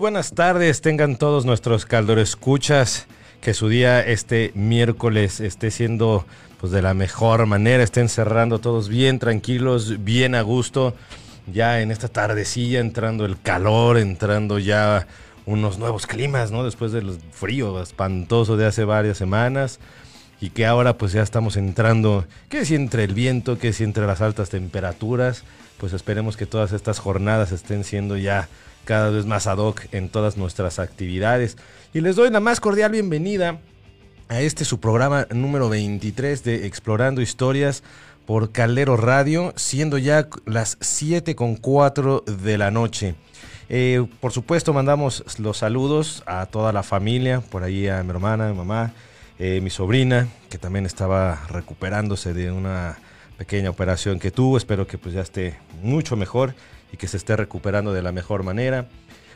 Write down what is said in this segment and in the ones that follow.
Buenas tardes, tengan todos nuestros caldores escuchas. Que su día este miércoles esté siendo pues de la mejor manera, estén cerrando todos bien tranquilos, bien a gusto. Ya en esta tardecilla entrando el calor, entrando ya unos nuevos climas, ¿no? Después del frío espantoso de hace varias semanas y que ahora pues ya estamos entrando, que si entre el viento, que si entre las altas temperaturas, pues esperemos que todas estas jornadas estén siendo ya cada vez más ad hoc en todas nuestras actividades. Y les doy la más cordial bienvenida a este su programa número 23 de Explorando Historias por Caldero Radio, siendo ya las 7 con 4 de la noche. Eh, por supuesto, mandamos los saludos a toda la familia, por ahí a mi hermana, mi mamá, eh, mi sobrina, que también estaba recuperándose de una pequeña operación que tuvo. Espero que pues ya esté mucho mejor y que se esté recuperando de la mejor manera.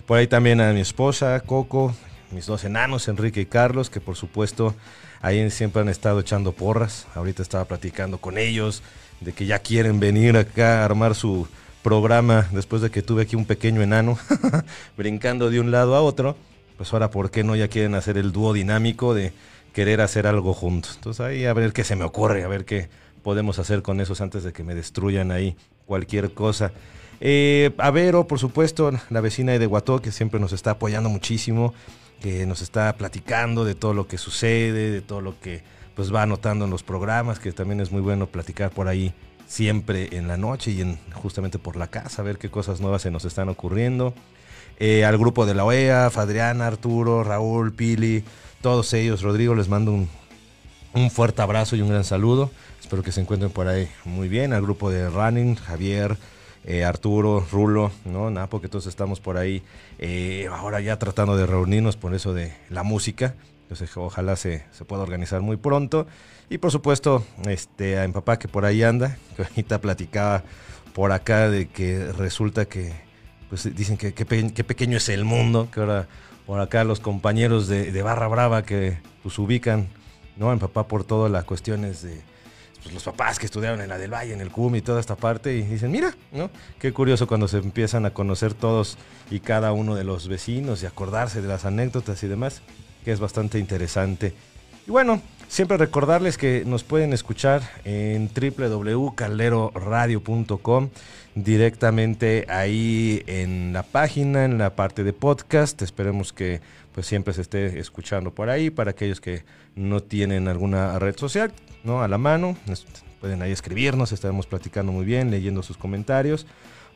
Por ahí también a mi esposa, Coco, mis dos enanos, Enrique y Carlos, que por supuesto ahí siempre han estado echando porras. Ahorita estaba platicando con ellos de que ya quieren venir acá a armar su programa después de que tuve aquí un pequeño enano brincando de un lado a otro. Pues ahora, ¿por qué no ya quieren hacer el dúo dinámico de querer hacer algo juntos? Entonces ahí a ver qué se me ocurre, a ver qué podemos hacer con esos antes de que me destruyan ahí cualquier cosa. Eh, a Vero, por supuesto, la vecina de Guató, que siempre nos está apoyando muchísimo, que nos está platicando de todo lo que sucede, de todo lo que pues va anotando en los programas, que también es muy bueno platicar por ahí siempre en la noche y en, justamente por la casa, a ver qué cosas nuevas se nos están ocurriendo. Eh, al grupo de la OEA, Fadriana, Arturo, Raúl, Pili, todos ellos, Rodrigo, les mando un, un fuerte abrazo y un gran saludo. Espero que se encuentren por ahí muy bien. Al grupo de Running, Javier, eh, Arturo, Rulo, ¿no? Napo, que todos estamos por ahí eh, ahora ya tratando de reunirnos por eso de la música. Entonces ojalá se, se, pueda organizar muy pronto. Y por supuesto, este, a papá que por ahí anda, que ahorita platicaba por acá de que resulta que, pues dicen que, qué pequeño es el mundo, que ahora por acá los compañeros de, de Barra Brava que pues ubican, ¿no? Mi papá por todas las cuestiones de pues, los papás que estudiaron en la del Valle, en el CUM y toda esta parte, y dicen, mira, ¿no? Qué curioso cuando se empiezan a conocer todos y cada uno de los vecinos y acordarse de las anécdotas y demás, que es bastante interesante. Y bueno, siempre recordarles que nos pueden escuchar en www.calderoradio.com directamente ahí en la página, en la parte de podcast. Esperemos que pues siempre se esté escuchando por ahí para aquellos que no tienen alguna red social, ¿no? A la mano, pueden ahí escribirnos, estaremos platicando muy bien, leyendo sus comentarios.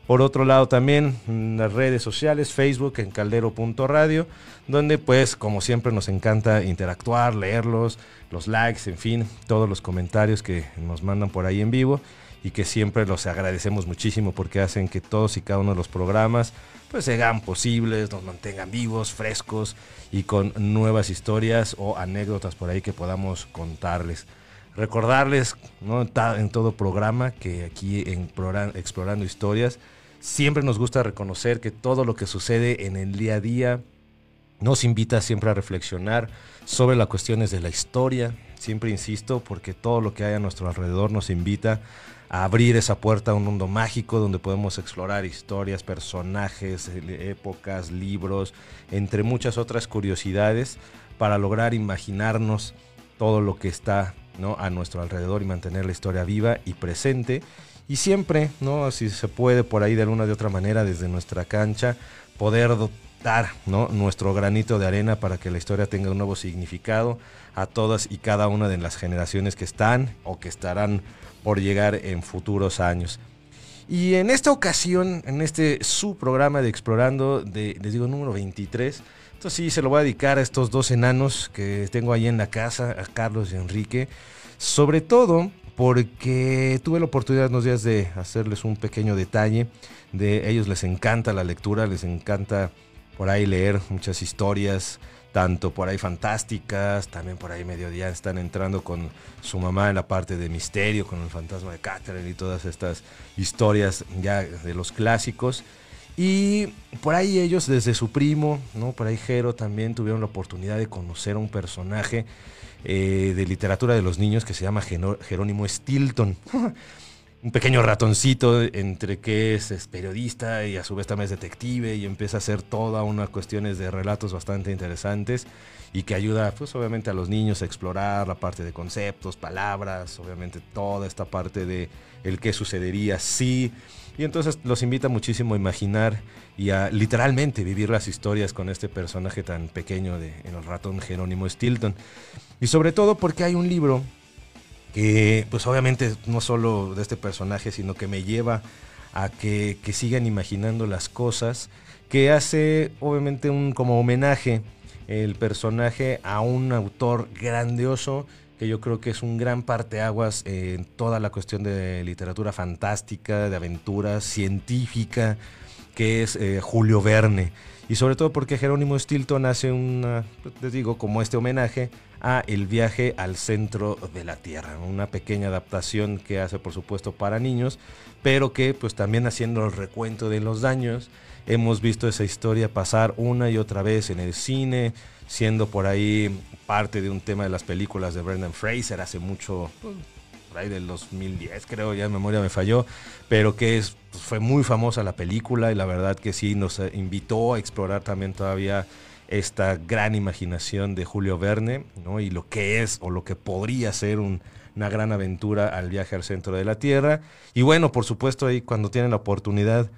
Por otro lado también las redes sociales, Facebook en caldero.radio, donde pues como siempre nos encanta interactuar, leerlos, los likes, en fin, todos los comentarios que nos mandan por ahí en vivo y que siempre los agradecemos muchísimo porque hacen que todos y cada uno de los programas pues sean posibles, nos mantengan vivos, frescos y con nuevas historias o anécdotas por ahí que podamos contarles. Recordarles en todo programa que aquí en Explorando Historias siempre nos gusta reconocer que todo lo que sucede en el día a día nos invita siempre a reflexionar sobre las cuestiones de la historia. Siempre insisto porque todo lo que hay a nuestro alrededor nos invita a abrir esa puerta a un mundo mágico donde podemos explorar historias, personajes, épocas, libros, entre muchas otras curiosidades para lograr imaginarnos todo lo que está a nuestro alrededor y mantener la historia viva y presente. Y siempre, ¿no? si se puede por ahí de alguna de otra manera desde nuestra cancha, poder dar ¿no? nuestro granito de arena para que la historia tenga un nuevo significado a todas y cada una de las generaciones que están o que estarán por llegar en futuros años. Y en esta ocasión, en este su programa de Explorando, de, les digo número 23, esto sí se lo voy a dedicar a estos dos enanos que tengo ahí en la casa, a Carlos y Enrique, sobre todo porque tuve la oportunidad unos días de hacerles un pequeño detalle, de ellos les encanta la lectura, les encanta por ahí leer muchas historias, tanto por ahí fantásticas, también por ahí mediodía están entrando con su mamá en la parte de misterio, con el fantasma de Catherine y todas estas historias ya de los clásicos. Y por ahí ellos, desde su primo, ¿no? por ahí Jero también tuvieron la oportunidad de conocer a un personaje eh, de literatura de los niños que se llama Jerónimo Stilton. un pequeño ratoncito entre que es, periodista y a su vez también es detective y empieza a hacer toda una cuestiones de relatos bastante interesantes y que ayuda pues obviamente a los niños a explorar la parte de conceptos, palabras, obviamente toda esta parte de el qué sucedería si y entonces los invita muchísimo a imaginar y a literalmente vivir las historias con este personaje tan pequeño de el ratón Jerónimo Stilton. Y sobre todo porque hay un libro que pues obviamente no solo de este personaje, sino que me lleva a que, que sigan imaginando las cosas, que hace obviamente un como homenaje el personaje a un autor grandioso que yo creo que es un gran parteaguas en toda la cuestión de literatura fantástica, de aventura científica, que es eh, Julio Verne. Y sobre todo porque Jerónimo Stilton hace una, les digo, como este homenaje a El viaje al centro de la Tierra, una pequeña adaptación que hace por supuesto para niños, pero que pues también haciendo el recuento de los daños, hemos visto esa historia pasar una y otra vez en el cine, siendo por ahí parte de un tema de las películas de Brendan Fraser hace mucho, por ahí del 2010 creo, ya en memoria me falló, pero que es, pues, fue muy famosa la película y la verdad que sí nos invitó a explorar también todavía esta gran imaginación de Julio Verne, ¿no? Y lo que es o lo que podría ser una gran aventura al viaje al centro de la Tierra. Y bueno, por supuesto, ahí cuando tienen la oportunidad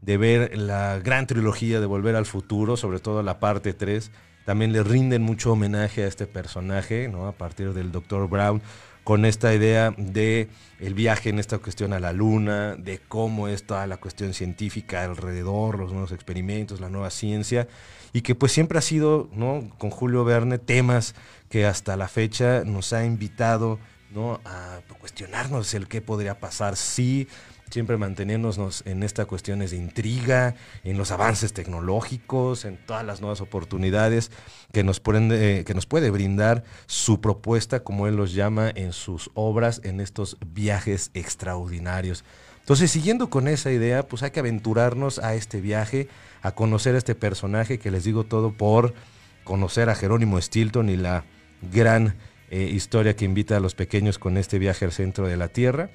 de ver la gran trilogía de Volver al Futuro, sobre todo la parte 3, también le rinden mucho homenaje a este personaje, ¿no? A partir del Dr. Brown, con esta idea de el viaje en esta cuestión a la luna, de cómo es toda la cuestión científica alrededor, los nuevos experimentos, la nueva ciencia, y que pues siempre ha sido, ¿no? Con Julio Verne, temas que hasta la fecha nos ha invitado, ¿no? A cuestionarnos el qué podría pasar si siempre mantenernos en estas cuestiones de intriga, en los avances tecnológicos, en todas las nuevas oportunidades que nos, pueden, que nos puede brindar su propuesta, como él los llama en sus obras, en estos viajes extraordinarios. Entonces, siguiendo con esa idea, pues hay que aventurarnos a este viaje, a conocer a este personaje, que les digo todo por conocer a Jerónimo Stilton y la gran eh, historia que invita a los pequeños con este viaje al centro de la Tierra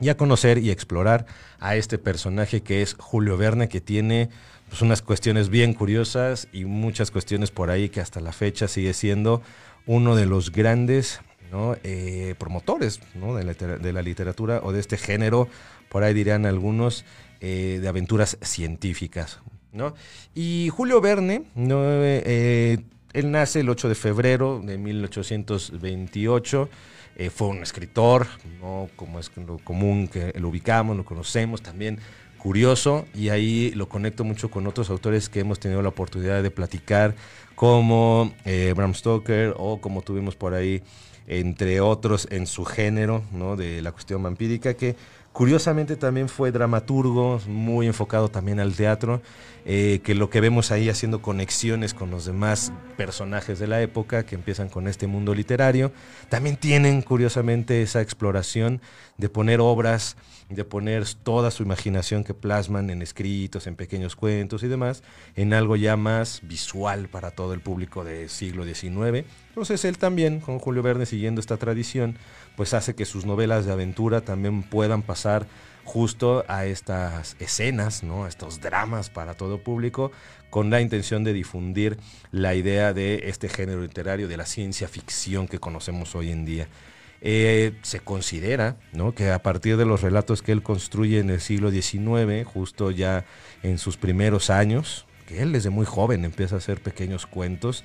y a conocer y explorar a este personaje que es Julio Verne, que tiene pues, unas cuestiones bien curiosas y muchas cuestiones por ahí que hasta la fecha sigue siendo uno de los grandes eh, promotores de, la, literatura o de este género, por ahí dirán algunos, eh, de aventuras científicas. Y Julio Verne, eh, él nace el 8 de febrero de 1828. Eh, fue un escritor, ¿no? como es lo común que lo ubicamos, lo conocemos también, curioso, y ahí lo conecto mucho con otros autores que hemos tenido la oportunidad de platicar, como eh, Bram Stoker o como tuvimos por ahí, entre otros en su género de la cuestión vampírica, que Curiosamente también fue dramaturgo, muy enfocado también al teatro, eh, que lo que vemos ahí haciendo conexiones con los demás personajes de la época que empiezan con este mundo literario, también tienen curiosamente esa exploración de poner obras, de poner toda su imaginación que plasman en escritos, en pequeños cuentos y demás, en algo ya más visual para todo el público del siglo XIX. Entonces él también, con Julio Verne, siguiendo esta tradición, pues hace que sus novelas de aventura también puedan pasar justo a estas escenas, ¿no? a estos dramas para todo público, con la intención de difundir la idea de este género literario, de la ciencia ficción que conocemos hoy en día. Eh, se considera ¿no? que a partir de los relatos que él construye en el siglo XIX, justo ya en sus primeros años, que él desde muy joven empieza a hacer pequeños cuentos,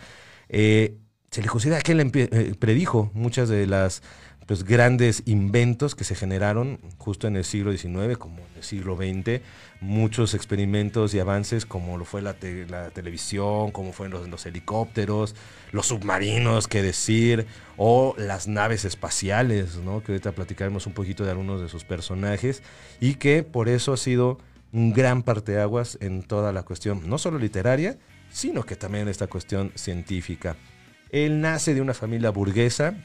eh, se le considera que él eh, predijo muchas de las los grandes inventos que se generaron justo en el siglo XIX, como en el siglo XX, muchos experimentos y avances como lo fue la, televisión, como fueron los, helicópteros, los submarinos, qué decir, o las naves espaciales, ¿no? que ahorita platicaremos un poquito de algunos de sus personajes, y que por eso ha sido un gran parteaguas en toda la cuestión, no solo literaria, sino que también en esta cuestión científica. Él nace de una familia burguesa,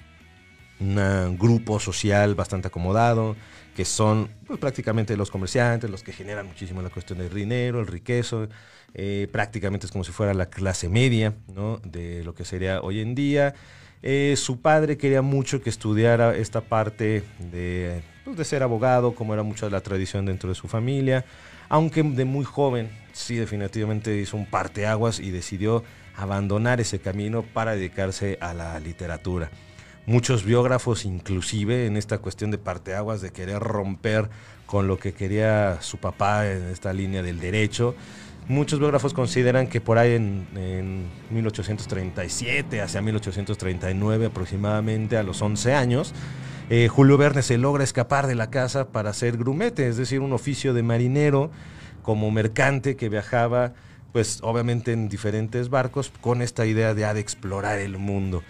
un grupo social bastante acomodado, que son pues, prácticamente los comerciantes, los que generan muchísimo la cuestión del dinero, el riquezo, eh, prácticamente es como si fuera la clase media ¿no? de lo que sería hoy en día. Eh, su padre quería mucho que estudiara esta parte de pues, de ser abogado, como era mucha la tradición dentro de su familia, aunque de muy joven sí definitivamente hizo un parteaguas y decidió abandonar ese camino para dedicarse a la literatura. Muchos biógrafos, inclusive en esta cuestión de parteaguas, de querer romper con lo que quería su papá en esta línea del derecho, muchos biógrafos consideran que por ahí en, 1837, hacia 1839 aproximadamente, a los 11 años, eh, Julio Verne se logra escapar de la casa para ser grumete, es decir, un oficio de marinero como mercante que viajaba, pues obviamente en diferentes barcos con esta idea de, de explorar el mundo.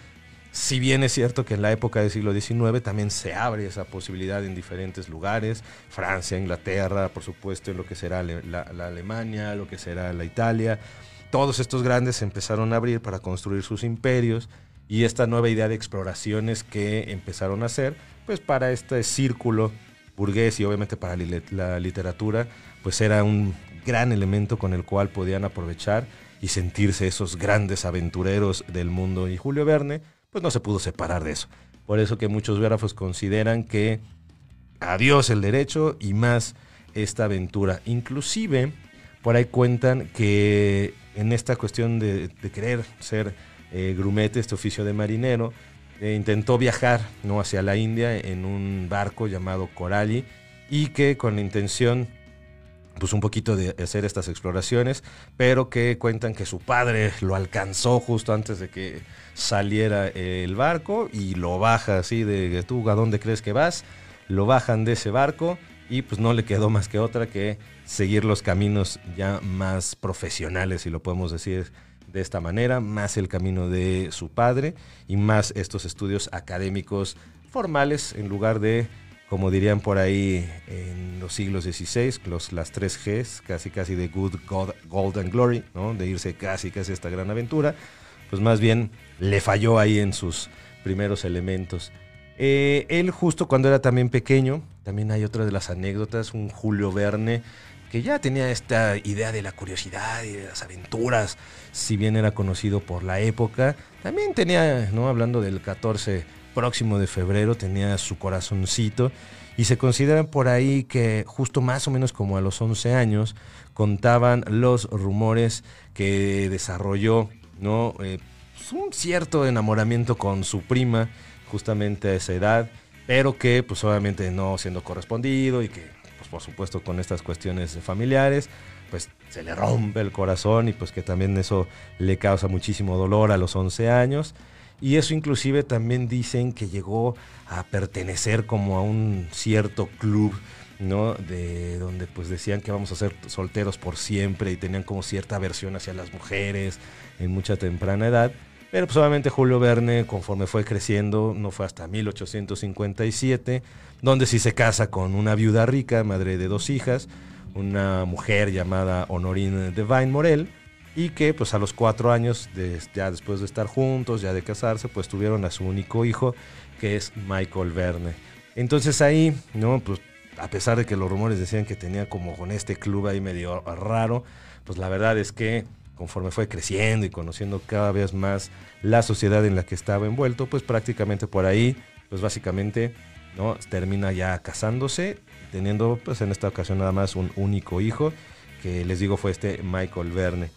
Si bien es cierto que en la época del siglo XIX también se abre esa posibilidad en diferentes lugares, Francia, Inglaterra, por supuesto, en lo que será la, Alemania, lo que será la Italia, todos estos grandes empezaron a abrir para construir sus imperios y esta nueva idea de exploraciones que empezaron a hacer, pues para este círculo burgués y obviamente para la literatura, pues era un gran elemento con el cual podían aprovechar y sentirse esos grandes aventureros del mundo. Y Julio Verne, pues no se pudo separar de eso. Por eso que muchos biógrafos consideran que adiós el derecho y más esta aventura. Inclusive, por ahí cuentan que en esta cuestión de, querer ser eh, grumete, este oficio de marinero, eh, intentó viajar ¿no? hacia la India en un barco llamado Coralli y que con la intención pues un poquito de hacer estas exploraciones, pero que cuentan que su padre lo alcanzó justo antes de que saliera el barco y lo baja así de tú a dónde crees que vas, lo bajan de ese barco y pues no le quedó más que otra que seguir los caminos ya más profesionales, si lo podemos decir de esta manera, más el camino de su padre y más estos estudios académicos formales en lugar de como dirían por ahí en los siglos XVI, los, las tres Gs, casi casi de Good, God, Gold and Glory, ¿no? de irse casi casi a esta gran aventura, pues más bien le falló ahí en sus primeros elementos. Eh, él justo cuando era también pequeño, también hay otra de las anécdotas, un Julio Verne, que ya tenía esta idea de la curiosidad y de las aventuras, si bien era conocido por la época, también tenía, ¿no? hablando del 14 próximo de febrero tenía su corazoncito y se consideran por ahí que justo más o menos como a los 11 años contaban los rumores que desarrolló ¿no? Eh, pues, un cierto enamoramiento con su prima justamente a esa edad, pero que pues obviamente no siendo correspondido y que pues por supuesto con estas cuestiones familiares pues se le rompe el corazón y pues que también eso le causa muchísimo dolor a los 11 años. Y eso inclusive también dicen que llegó a pertenecer como a un cierto club, ¿no? De donde pues decían que vamos a ser solteros por siempre y tenían como cierta aversión hacia las mujeres en mucha temprana edad. Pero pues obviamente Julio Verne, conforme fue creciendo, no fue hasta 1857, donde sí se casa con una viuda rica, madre de dos hijas, una mujer llamada Honorine Devine Morel, y que pues a los cuatro años, ya después de estar juntos, ya de casarse, pues tuvieron a su único hijo, que es Michael Verne. Entonces ahí, ¿no? Pues a pesar de que los rumores decían que tenía como con este club ahí medio raro, pues la verdad es que conforme fue creciendo y conociendo cada vez más la sociedad en la que estaba envuelto, pues prácticamente por ahí, pues básicamente, ¿no? Termina ya casándose, teniendo pues en esta ocasión nada más un único hijo, que les digo fue este Michael Verne.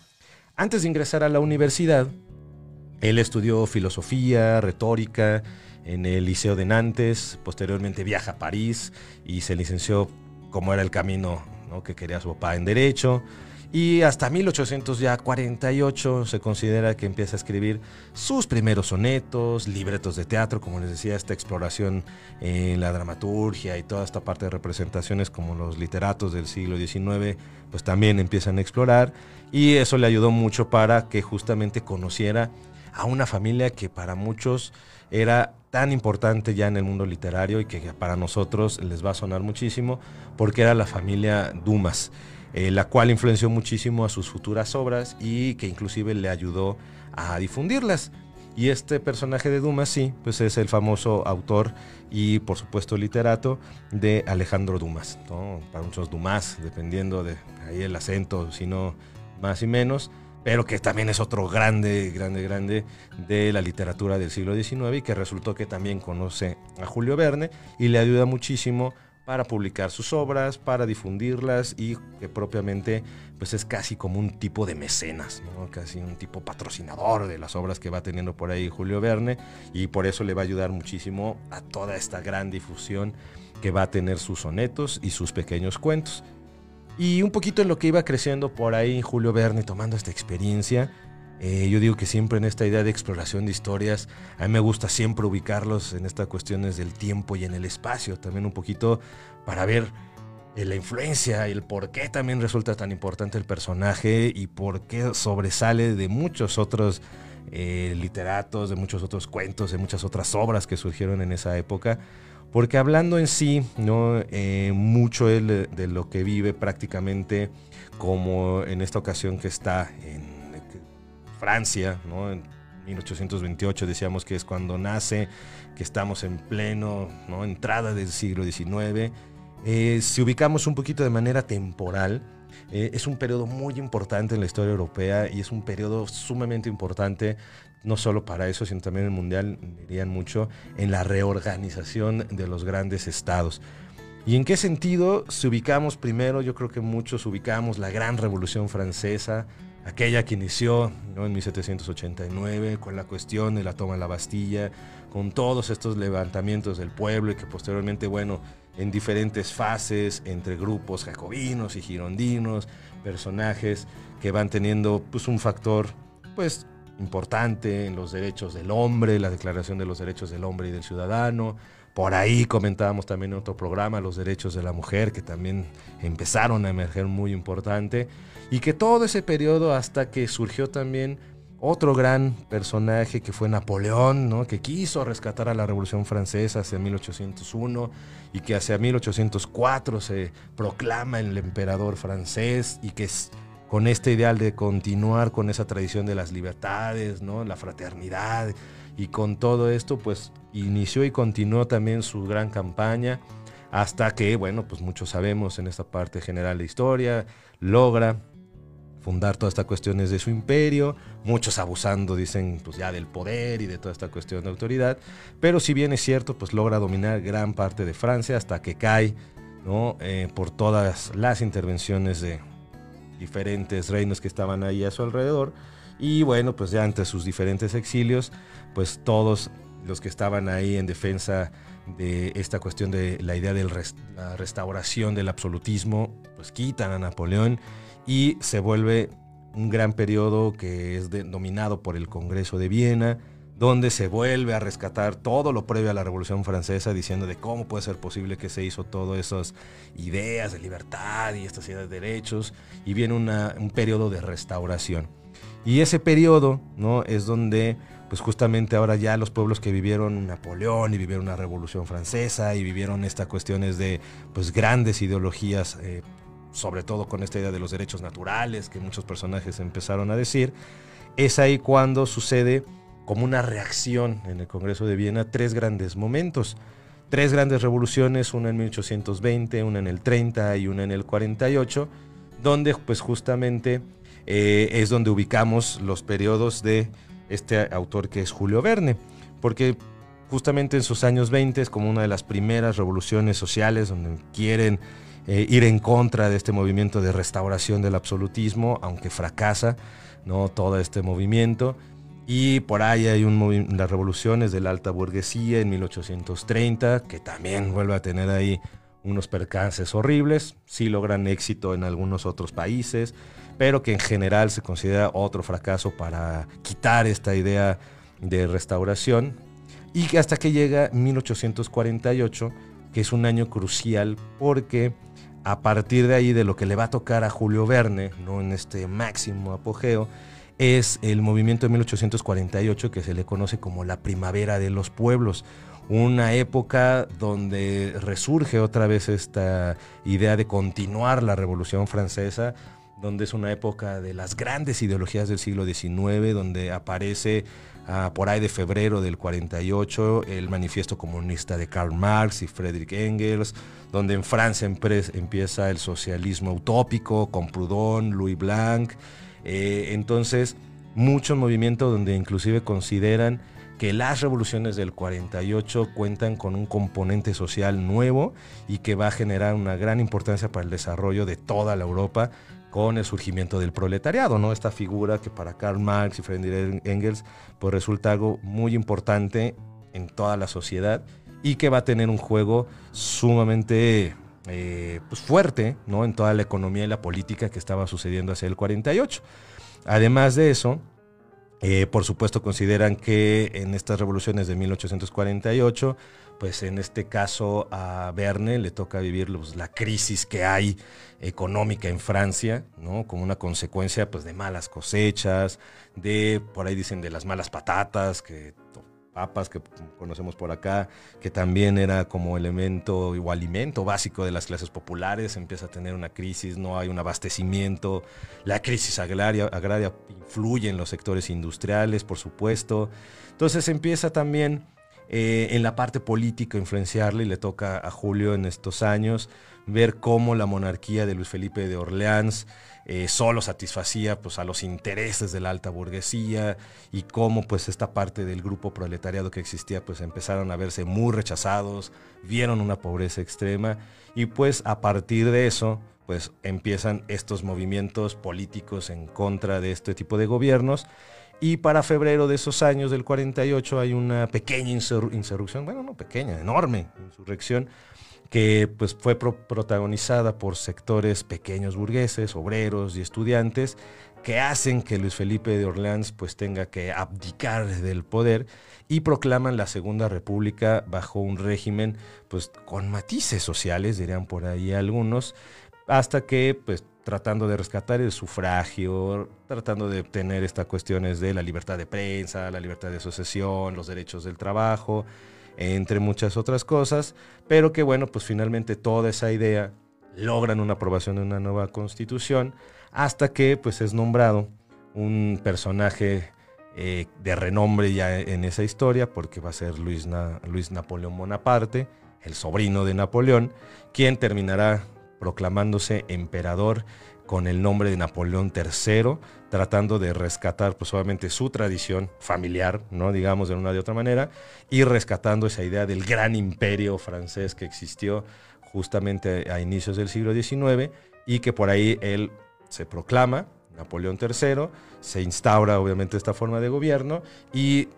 Antes de ingresar a la universidad, él estudió filosofía, retórica en el Liceo de Nantes, posteriormente viaja a París y se licenció como era el camino que quería su papá en Derecho. Y hasta 1848 se considera que empieza a escribir sus primeros sonetos, libretos de teatro, como les decía, esta exploración en la dramaturgia y toda esta parte de representaciones como los literatos del siglo XIX, pues también empiezan a explorar. Y eso le ayudó mucho para que justamente conociera a una familia que para muchos era tan importante ya en el mundo literario y que para nosotros les va a sonar muchísimo, porque era la familia Dumas. Eh, la cual influenció muchísimo a sus futuras obras y que inclusive le ayudó a difundirlas. Y este personaje de Dumas, sí, pues es el famoso autor y por supuesto literato de Alejandro Dumas, para muchos Dumas, dependiendo de ahí el acento, si no más y menos, pero que también es otro grande, grande, grande de la literatura del siglo XIX y que resultó que también conoce a Julio Verne y le ayuda muchísimo para publicar sus obras, para difundirlas y que propiamente pues es casi como un tipo de mecenas, casi un tipo patrocinador de las obras que va teniendo por ahí Julio Verne y por eso le va a ayudar muchísimo a toda esta gran difusión que va a tener sus sonetos y sus pequeños cuentos. Y un poquito en lo que iba creciendo por ahí Julio Verne tomando esta experiencia, eh, yo digo que siempre en esta idea de exploración de historias, a mí me gusta siempre ubicarlos en estas cuestiones del tiempo y en el espacio, también un poquito para ver eh, la influencia y el por qué también resulta tan importante el personaje y por qué sobresale de muchos otros eh, literatos, de muchos otros cuentos, de muchas otras obras que surgieron en esa época. Porque hablando en sí, ¿no? mucho de, de lo que vive prácticamente como en esta ocasión que está en Francia, ¿no? En 1828 decíamos que es cuando nace, que estamos en pleno, ¿no? Entrada del siglo XIX. Eh, si ubicamos un poquito de manera temporal, eh, es un periodo muy importante en la historia europea y es un periodo sumamente importante, no solo para eso, sino también en el mundial, dirían mucho, en la reorganización de los grandes estados. ¿Y en qué sentido? Si ubicamos primero, yo creo que muchos ubicamos la gran revolución francesa, aquella que inició en 1789 con la cuestión de la toma de la Bastilla, con todos estos levantamientos del pueblo y que posteriormente, bueno, en diferentes fases entre grupos jacobinos y girondinos, personajes que van teniendo pues un factor pues importante en los derechos del hombre, la declaración de los derechos del hombre y del ciudadano, por ahí comentábamos también en otro programa los derechos de la mujer, que también empezaron a emerger muy importante. Y que todo ese periodo hasta que surgió también otro gran personaje que fue Napoleón, ¿no? que quiso rescatar a la Revolución Francesa hacia 1801 y que hacia 1804 se proclama el emperador francés y que con este ideal de continuar con esa tradición de las libertades, ¿no? la fraternidad y con todo esto pues inició y continuó también su gran campaña hasta que, bueno, pues muchos sabemos en esta parte general de historia, logra fundar todas estas cuestiones de su imperio, muchos abusando, dicen, pues ya del poder y de toda esta cuestión de autoridad, pero si bien es cierto, pues logra dominar gran parte de Francia hasta que cae, ¿no? Eh, por todas las intervenciones de diferentes reinos que estaban ahí a su alrededor, y bueno, pues ya ante sus diferentes exilios, pues todos los que estaban ahí en defensa de esta cuestión de la idea de la restauración del absolutismo, pues quitan a Napoleón y se vuelve un gran periodo que es dominado por el Congreso de Viena, donde se vuelve a rescatar todo lo previo a la Revolución Francesa, diciendo de cómo puede ser posible que se hizo todas esas ideas de libertad y estas ideas de derechos, y viene un periodo de restauración. Y ese periodo ¿no? es donde pues justamente ahora ya los pueblos que vivieron Napoleón y vivieron una revolución francesa y vivieron estas cuestiones de pues grandes ideologías, eh, sobre todo con esta idea de los derechos naturales que muchos personajes empezaron a decir, es ahí cuando sucede como una reacción en el Congreso de Viena tres grandes momentos. Tres grandes revoluciones, una en 1820, una en el 30 y una en el 48, donde pues justamente eh, es donde ubicamos los periodos de este autor que es Julio Verne, porque justamente en sus años 20 es como una de las primeras revoluciones sociales donde quieren eh, ir en contra de este movimiento de restauración del absolutismo, aunque fracasa ¿no? todo este movimiento. Y por ahí hay un las revoluciones de la alta burguesía en 1830, que también vuelve a tener ahí unos percances horribles, sí logran éxito en algunos otros países, pero que en general se considera otro fracaso para quitar esta idea de restauración. Y hasta que llega 1848, que es un año crucial porque a partir de ahí de lo que le va a tocar a Julio Verne, ¿no? en este máximo apogeo, es el movimiento de 1848 que se le conoce como la primavera de los pueblos, una época donde resurge otra vez esta idea de continuar la Revolución Francesa, donde es una época de las grandes ideologías del siglo XIX, donde aparece ah, por ahí de febrero del 48 el manifiesto comunista de Karl Marx y Friedrich Engels, donde en Francia empieza el socialismo utópico con Proudhon, Louis Blanc. Eh, entonces, muchos movimientos donde inclusive consideran que las revoluciones del 48 cuentan con un componente social nuevo y que va a generar una gran importancia para el desarrollo de toda la Europa con el surgimiento del proletariado, ¿no? Esta figura que para Karl Marx y Friedrich Engels pues resulta algo muy importante en toda la sociedad y que va a tener un juego sumamente eh, pues fuerte ¿no? en toda la economía y la política que estaba sucediendo hacia el 48. Además de eso, eh, por supuesto consideran que en estas revoluciones de 1848, pues en este caso a Verne le toca vivir pues, la crisis que hay económica en Francia, ¿no? Como una consecuencia pues de malas cosechas, de, por ahí dicen, de las malas patatas que papas que conocemos por acá, que también era como elemento o alimento básico de las clases populares, empieza a tener una crisis, no hay un abastecimiento, la crisis agraria, agraria influye en los sectores industriales, por supuesto, entonces empieza también eh, en la parte política influenciarle y le toca a Julio en estos años ver cómo la monarquía de Luis Felipe de Orleans eh, solo satisfacía pues, a los intereses de la alta burguesía y cómo pues, esta parte del grupo proletariado que existía pues, empezaron a verse muy rechazados, vieron una pobreza extrema y pues a partir de eso pues empiezan estos movimientos políticos en contra de este tipo de gobiernos y para febrero de esos años del 48 hay una pequeña insurrección, bueno, no pequeña, enorme insurrección que pues, fue protagonizada por sectores pequeños burgueses, obreros y estudiantes, que hacen que Luis Felipe de Orleans pues, tenga que abdicar del poder y proclaman la Segunda República bajo un régimen pues, con matices sociales, dirían por ahí algunos, hasta que pues, tratando de rescatar el sufragio, tratando de obtener estas cuestiones de la libertad de prensa, la libertad de asociación, los derechos del trabajo, entre muchas otras cosas, pero que bueno, pues finalmente toda esa idea logran una aprobación de una nueva constitución hasta que pues es nombrado un personaje eh, de renombre ya en esa historia, porque va a ser Luis, Luis Napoleón Bonaparte, el sobrino de Napoleón, quien terminará proclamándose emperador con el nombre de Napoleón III, tratando de rescatar pues su tradición familiar, ¿no? digamos de una de otra manera, y rescatando esa idea del gran imperio francés que existió justamente a inicios del siglo XIX y que por ahí él se proclama, Napoleón III, se instaura obviamente esta forma de gobierno y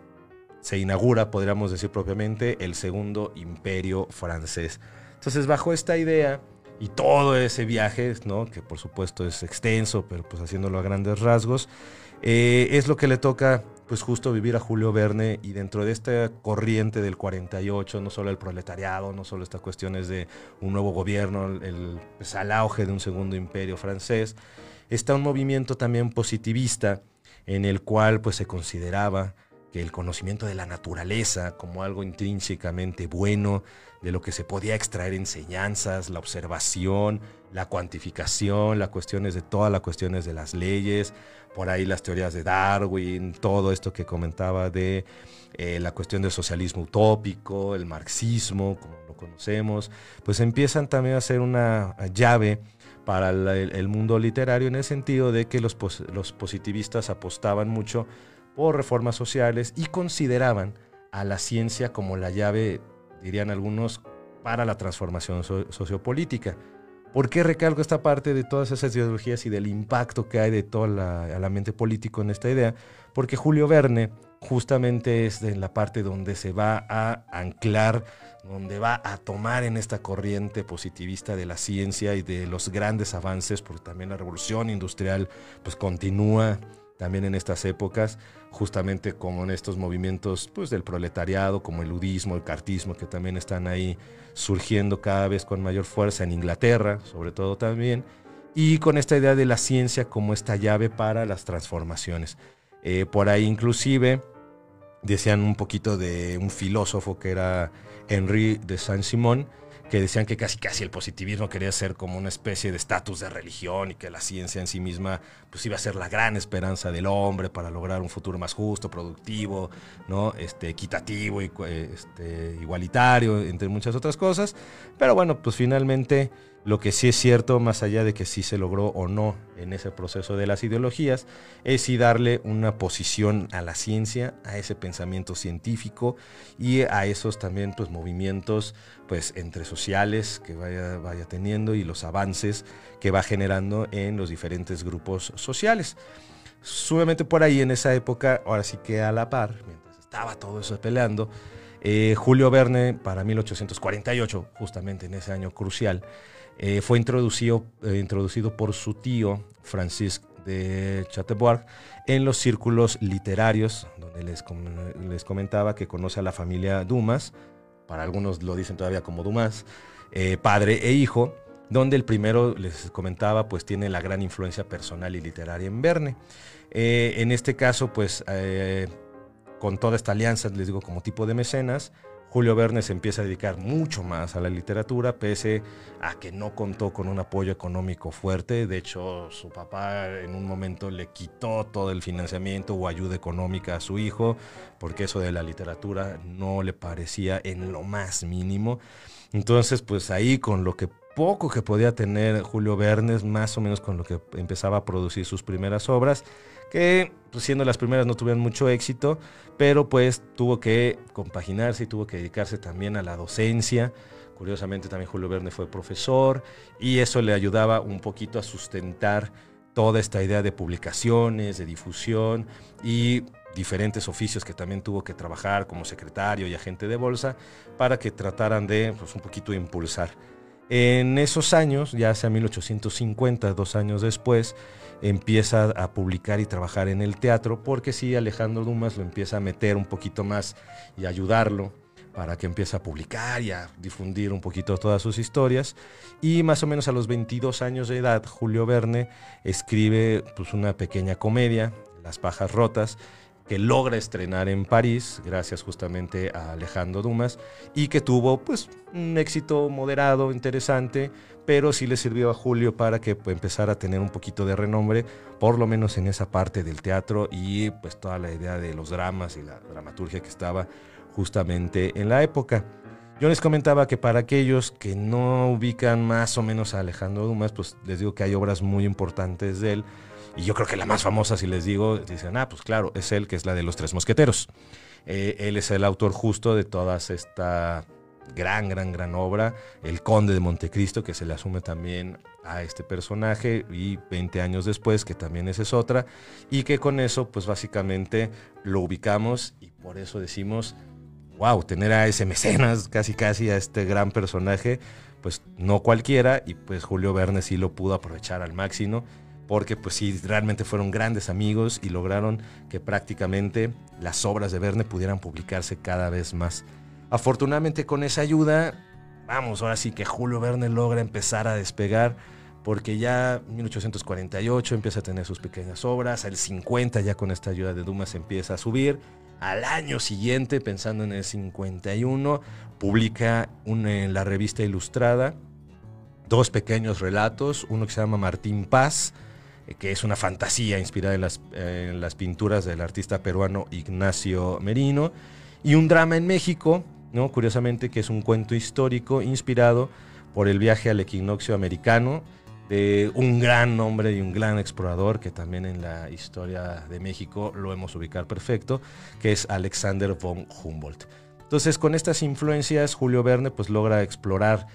se inaugura, podríamos decir propiamente, el segundo imperio francés. Entonces, bajo esta idea, y todo ese viaje, ¿no? que por supuesto es extenso, pero pues haciéndolo a grandes rasgos, eh, es lo que le toca pues justo vivir a Julio Verne y dentro de esta corriente del 48, no solo el proletariado, no solo estas cuestiones de un nuevo gobierno, el, pues, al auge de un segundo imperio francés, está un movimiento también positivista en el cual pues se consideraba que el conocimiento de la naturaleza como algo intrínsecamente bueno, de lo que se podía extraer enseñanzas, la observación, la cuantificación, las cuestiones de todas las cuestiones de las leyes, por ahí las teorías de Darwin, todo esto que comentaba de eh, la cuestión del socialismo utópico, el marxismo, como lo conocemos, pues empiezan también a ser una llave para el, mundo literario en el sentido de que los, los positivistas apostaban mucho por reformas sociales y consideraban a la ciencia como la llave, dirían algunos, para la transformación sociopolítica. ¿Por qué recalco esta parte de todas esas ideologías y del impacto que hay de todo el ambiente político en esta idea? Porque Julio Verne justamente es en la parte donde se va a anclar, donde va a tomar en esta corriente positivista de la ciencia y de los grandes avances, porque también la revolución industrial pues continúa también en estas épocas, justamente como en estos movimientos pues, del proletariado, como el ludismo, el cartismo, que también están ahí surgiendo cada vez con mayor fuerza en Inglaterra, sobre todo también, y con esta idea de la ciencia como esta llave para las transformaciones. Eh, por ahí inclusive decían un poquito de un filósofo que era Henri de Saint-Simon, que decían que casi casi el positivismo quería ser como una especie de estatus de religión y que la ciencia en sí misma pues iba a ser la gran esperanza del hombre para lograr un futuro más justo, productivo, ¿no? este, equitativo y este, igualitario, entre muchas otras cosas. Pero bueno, pues finalmente Lo que sí es cierto, más allá de que sí se logró o no en ese proceso de las ideologías, es sí darle una posición a la ciencia, a ese pensamiento científico y a esos también pues, movimientos pues, entre sociales que vaya, vaya teniendo y los avances que va generando en los diferentes grupos sociales. Sumamente por ahí en esa época, ahora sí que a la par, mientras estaba todo eso peleando, eh, Julio Verne, para 1848, justamente en ese año crucial, eh, fue introducido, eh, introducido por su tío Francisque de Chateaubriand en los círculos literarios, donde les, les comentaba que conoce a la familia Dumas, para algunos lo dicen todavía como Dumas, padre e hijo, donde el primero, les comentaba, pues tiene la gran influencia personal y literaria en Verne. en este caso, pues con toda esta alianza, les digo, como tipo de mecenas, Julio Verne se empieza a dedicar mucho más a la literatura, pese a que no contó con un apoyo económico fuerte. De hecho, su papá en un momento le quitó todo el financiamiento o ayuda económica a su hijo, porque eso de la literatura no le parecía en lo más mínimo. Entonces, pues ahí con lo que poco que podía tener Julio Verne, más o menos con lo que empezaba a producir sus primeras obras, que pues, siendo las primeras no tuvieron mucho éxito, pero pues tuvo que compaginarse y tuvo que dedicarse también a la docencia. Curiosamente también Julio Verne fue profesor y eso le ayudaba un poquito a sustentar toda esta idea de publicaciones, de difusión y diferentes oficios que también tuvo que trabajar como secretario y agente de bolsa para que trataran de pues, un poquito impulsar. En esos años, ya hacia 1850, dos años después, empieza a publicar y trabajar en el teatro, porque sí, Alejandro Dumas lo empieza a meter un poquito más y ayudarlo para que empiece a publicar y a difundir un poquito todas sus historias. Y más o menos a los 22 años de edad, Julio Verne escribe pues, una pequeña comedia, Las pajas rotas, que logra estrenar en París, gracias justamente a Alejandro Dumas, y que tuvo pues un éxito moderado, interesante, pero sí le sirvió a Julio para que pues, empezara a tener un poquito de renombre, por lo menos en esa parte del teatro y pues toda la idea de los dramas y la dramaturgia que estaba justamente en la época. Yo les comentaba que para aquellos que no ubican más o menos a Alejandro Dumas, pues les digo que hay obras muy importantes de él. Y yo creo que la más famosa, si les digo, dicen, ah, pues claro, es él, que es la de los tres mosqueteros. Eh, él es el autor justo de todas esta gran, gran, gran obra, El Conde de Montecristo, que se le asume también a este personaje, y 20 años después, que también esa es otra, y que con eso, pues básicamente lo ubicamos y por eso decimos, wow, tener a ese mecenas, casi, casi a este gran personaje, pues no cualquiera, y pues Julio Verne sí lo pudo aprovechar al máximo porque pues sí, realmente fueron grandes amigos y lograron que prácticamente las obras de Verne pudieran publicarse cada vez más. Afortunadamente con esa ayuda, vamos, ahora sí que Julio Verne logra empezar a despegar, porque ya en 1848 empieza a tener sus pequeñas obras, al 50 ya con esta ayuda de Dumas empieza a subir, al año siguiente, pensando en el 51, publica en la revista Ilustrada dos pequeños relatos, uno que se llama Martín Paz, eh, que es una fantasía inspirada en las, pinturas del artista peruano Ignacio Merino, y un drama en México, ¿no? Curiosamente, que es un cuento histórico inspirado por el viaje al equinoccio americano de un gran hombre y un gran explorador que también en la historia de México lo hemos ubicado perfecto, que es Alexander von Humboldt. Entonces, con estas influencias, Julio Verne pues logra explorar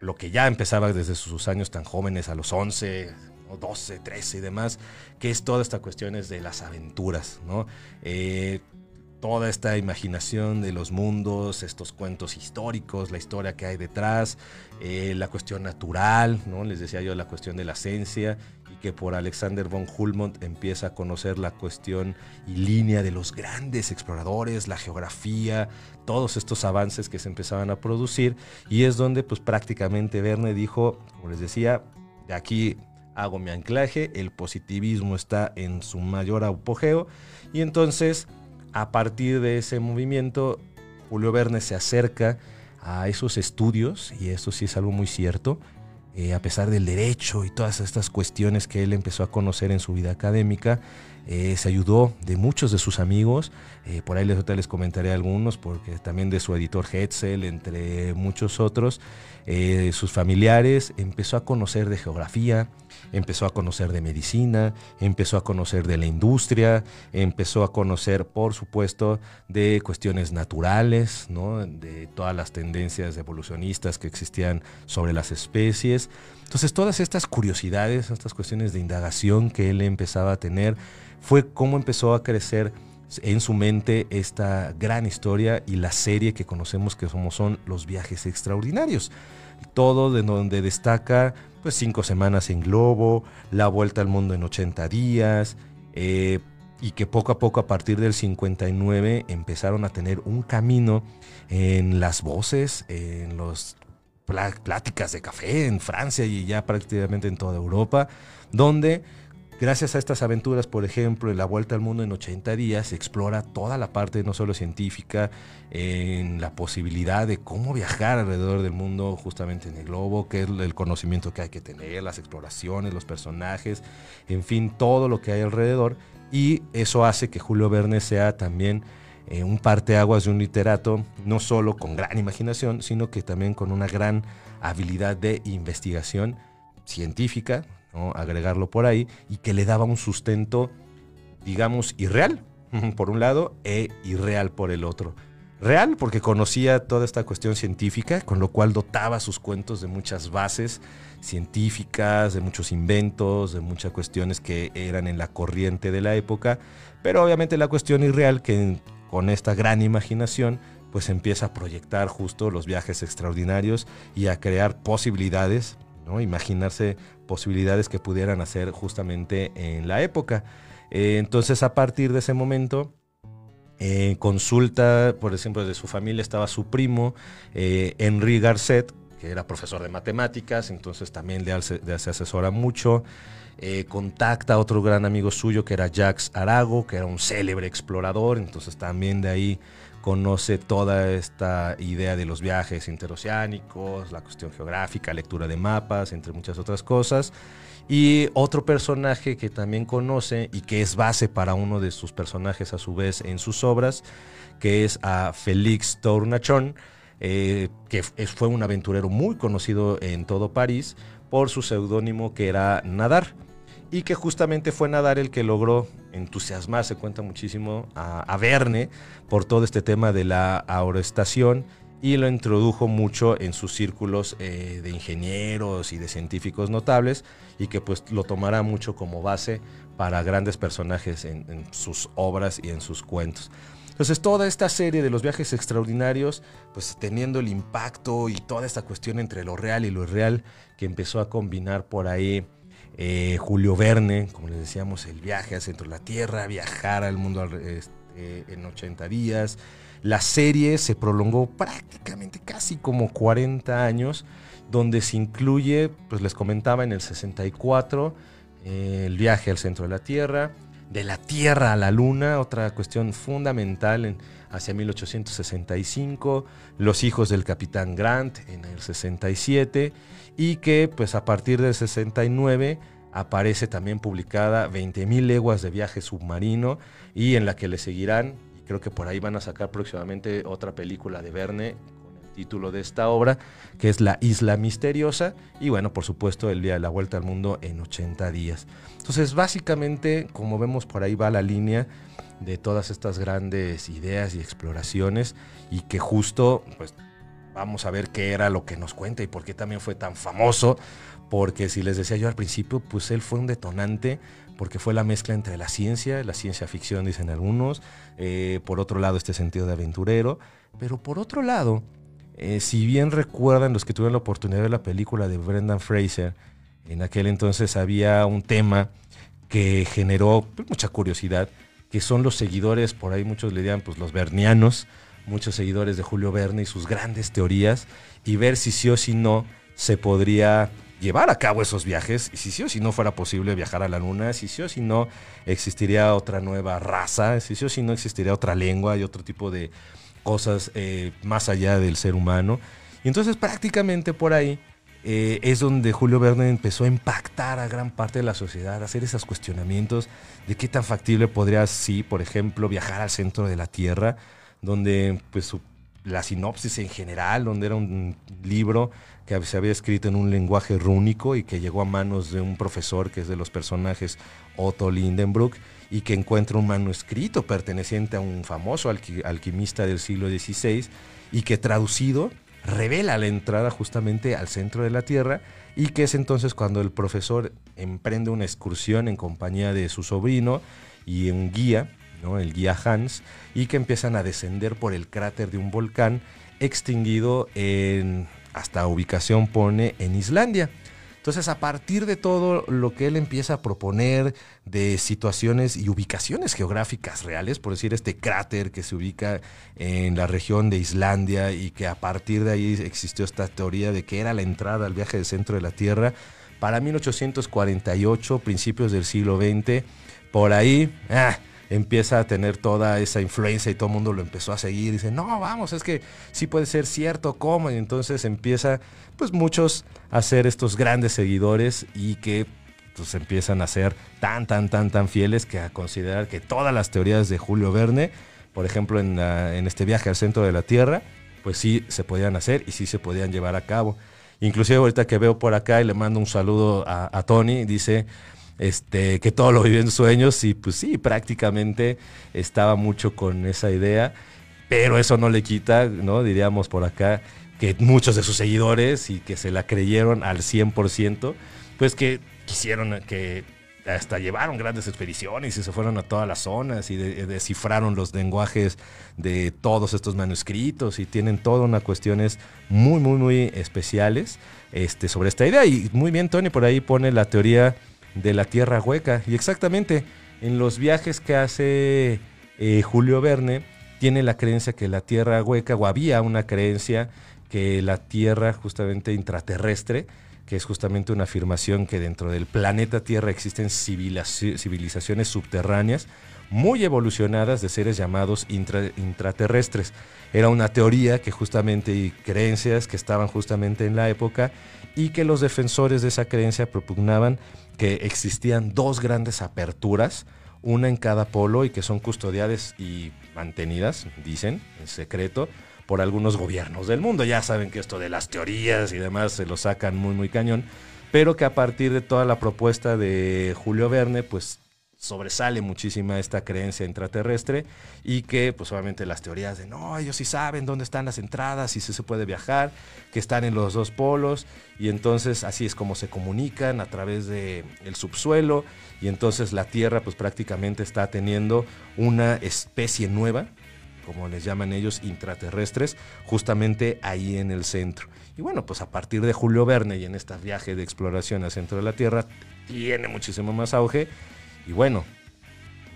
lo que ya empezaba desde sus años tan jóvenes, a los 11, 12, 13 y demás, que es toda esta cuestiones de las aventuras, ¿no? Eh, toda esta imaginación de los mundos, estos cuentos históricos, la historia que hay detrás, eh, la cuestión natural, ¿no? les decía yo la cuestión de la esencia, y que por Alexander von Humboldt empieza a conocer la cuestión y línea de los grandes exploradores, la geografía, todos estos avances que se empezaban a producir, y es donde pues prácticamente Verne dijo, como les decía, de aquí hago mi anclaje, el positivismo está en su mayor apogeo, y entonces a partir de ese movimiento, Julio Verne se acerca a esos estudios, y eso sí es algo muy cierto, eh, a pesar del derecho y todas estas cuestiones que él empezó a conocer en su vida académica, eh, se ayudó de muchos de sus amigos, eh, por ahí les, les comentaré algunos, porque también de su editor Hetzel, entre muchos otros, eh, sus familiares, empezó a conocer de geografía, empezó a conocer de medicina, empezó a conocer de la industria, empezó a conocer, por supuesto, de cuestiones naturales, ¿no? de todas las tendencias evolucionistas que existían sobre las especies. Entonces, todas estas curiosidades, estas cuestiones de indagación que él empezaba a tener, fue cómo empezó a crecer en su mente esta gran historia y la serie que conocemos que somos son los viajes extraordinarios. Todo de donde destaca pues cinco semanas en globo, la vuelta al mundo en 80 días, eh, y que poco a poco a partir del 59 empezaron a tener un camino en las voces, en las pláticas de café en Francia y ya prácticamente en toda Europa, donde Gracias a estas aventuras, por ejemplo, en la Vuelta al Mundo en 80 días, se explora toda la parte no solo científica, en la posibilidad de cómo viajar alrededor del mundo justamente en el globo, qué es el conocimiento que hay que tener, las exploraciones, los personajes, en fin, todo lo que hay alrededor. Y eso hace que Julio Verne sea también eh, un parteaguas de un literato, no solo con gran imaginación, sino que también con una gran habilidad de investigación científica, agregarlo por ahí, y que le daba un sustento, digamos, irreal, por un lado, e irreal por el otro. Real porque conocía toda esta cuestión científica, con lo cual dotaba sus cuentos de muchas bases científicas, de muchos inventos, de muchas cuestiones que eran en la corriente de la época, pero obviamente la cuestión irreal que con esta gran imaginación pues empieza a proyectar justo los viajes extraordinarios y a crear posibilidades, ¿no? imaginarse posibilidades que pudieran hacer justamente en la época. Eh, entonces a partir de ese momento, eh, consulta, por ejemplo, de su familia estaba su primo, eh, Henri Garcet, que era profesor de matemáticas, entonces también le, se asesora mucho. contacta a otro gran amigo suyo que era Jacques Arago, que era un célebre explorador, entonces también de ahí conoce toda esta idea de los viajes interoceánicos, la cuestión geográfica, lectura de mapas, entre muchas otras cosas. Y otro personaje que también conoce y que es base para uno de sus personajes a su vez en sus obras, que es a Félix Tournachon, eh, que fue un aventurero muy conocido en todo París por su seudónimo que era Nadar y que justamente fue Nadar el que logró entusiasmar, se cuenta muchísimo, a, Verne por todo este tema de la aeroestación y lo introdujo mucho en sus círculos eh, de ingenieros y de científicos notables y que pues lo tomará mucho como base para grandes personajes en, en sus obras y en sus cuentos. Entonces toda esta serie de los viajes extraordinarios, pues teniendo el impacto y toda esta cuestión entre lo real y lo irreal que empezó a combinar por ahí eh, Julio Verne, como les decíamos, el viaje al centro de la Tierra, viajar al mundo este, en 80 días. La serie se prolongó prácticamente casi como 40 años, donde se incluye, pues les comentaba en el 64, eh, el viaje al centro de la Tierra, de la Tierra a la Luna, otra cuestión fundamental en, hacia 1865, Los hijos del capitán Grant en el 67 y que pues a partir del 69 aparece también publicada 20.000 leguas de viaje submarino y en la que le seguirán, y creo que por ahí van a sacar próximamente otra película de Verne con el título de esta obra, que es La Isla Misteriosa y bueno, por supuesto el día de la vuelta al mundo en 80 días. Entonces básicamente, como vemos por ahí va la línea de todas estas grandes ideas y exploraciones y que justo pues Vamos a ver qué era lo que nos cuenta y por qué también fue tan famoso. Porque si les decía yo al principio, pues él fue un detonante porque fue la mezcla entre la ciencia, la ciencia ficción dicen algunos, eh, por otro lado este sentido de aventurero, pero por otro lado, eh, si bien recuerdan los que tuvieron la oportunidad de ver la película de Brendan Fraser, en aquel entonces había un tema que generó pues, mucha curiosidad, que son los seguidores, por ahí muchos le dirían pues los bernianos, muchos seguidores de Julio Verne y sus grandes teorías y ver si sí o si no se podría llevar a cabo esos viajes y si sí o si no fuera posible viajar a la luna, si sí o si no existiría otra nueva raza, si sí o si no existiría otra lengua y otro tipo de cosas eh, más allá del ser humano. Y entonces prácticamente por ahí eh, es donde Julio Verne empezó a impactar a gran parte de la sociedad, a hacer esos cuestionamientos de qué tan factible podría, sí, por ejemplo, viajar al centro de la Tierra, donde pues la sinopsis en general, donde era un libro que se había escrito en un lenguaje rúnico y que llegó a manos de un profesor que es de los personajes Otto Lindenbrook y que encuentra un manuscrito perteneciente a un famoso alquimista del siglo XVI y que traducido revela la entrada justamente al centro de la Tierra y que es entonces cuando el profesor emprende una excursión en compañía de su sobrino y un guía, el guía Hans, y que empiezan a descender por el cráter de un volcán extinguido en, hasta ubicación pone en Islandia. Entonces, a partir de todo lo que él empieza a proponer de situaciones y ubicaciones geográficas reales, por decir este cráter que se ubica en la región de Islandia y que a partir de ahí existió esta teoría de que era la entrada al viaje del centro de la Tierra, para 1848, principios del siglo XX, por ahí... Ah, empieza a tener toda esa influencia y todo el mundo lo empezó a seguir. Dice, no, vamos, es que sí puede ser cierto, ¿cómo? Y entonces empieza, pues muchos a ser estos grandes seguidores y que pues empiezan a ser tan, tan, tan, tan fieles que a considerar que todas las teorías de Julio Verne, por ejemplo, en, este viaje al centro de la Tierra, pues sí se podían hacer y sí se podían llevar a cabo. Inclusive ahorita que veo por acá y le mando un saludo a Tony, dice, este, que todo lo vivió en sueños y pues sí, prácticamente estaba mucho con esa idea, pero eso no le quita, ¿no? Diríamos por acá, que muchos de sus seguidores y que se la creyeron al 100%, pues que quisieron que hasta llevaron grandes expediciones y se fueron a todas las zonas y descifraron los lenguajes de todos estos manuscritos y tienen toda una cuestiones muy, muy, muy especiales este, sobre esta idea. Y muy bien, Tony, por ahí pone la teoría de la tierra hueca. Y exactamente, en los viajes que hace eh, Julio Verne, tiene la creencia que la tierra hueca, o había una creencia que la tierra justamente intraterrestre, que es justamente una afirmación que dentro del planeta Tierra existen civilizaciones subterráneas muy evolucionadas de seres llamados intraterrestres. Era una teoría que justamente y creencias que estaban justamente en la época y que los defensores de esa creencia propugnaban que existían dos grandes aperturas, una en cada polo y que son custodiadas y mantenidas, dicen, en secreto, por algunos gobiernos del mundo. Ya saben que esto de las teorías y demás se lo sacan muy, muy cañón, pero que a partir de toda la propuesta de Julio Verne, pues sobresale muchísima esta creencia intraterrestre y que pues obviamente las teorías de no, ellos sí saben dónde están las entradas y si se puede viajar, que están en los dos polos y entonces así es como se comunican a través del el subsuelo y entonces la Tierra pues prácticamente está teniendo una especie nueva, como les llaman ellos, intraterrestres, justamente ahí en el centro. Y bueno, pues a partir de Julio Verne y en este viaje de exploración al centro de la Tierra, tiene muchísimo más auge y bueno,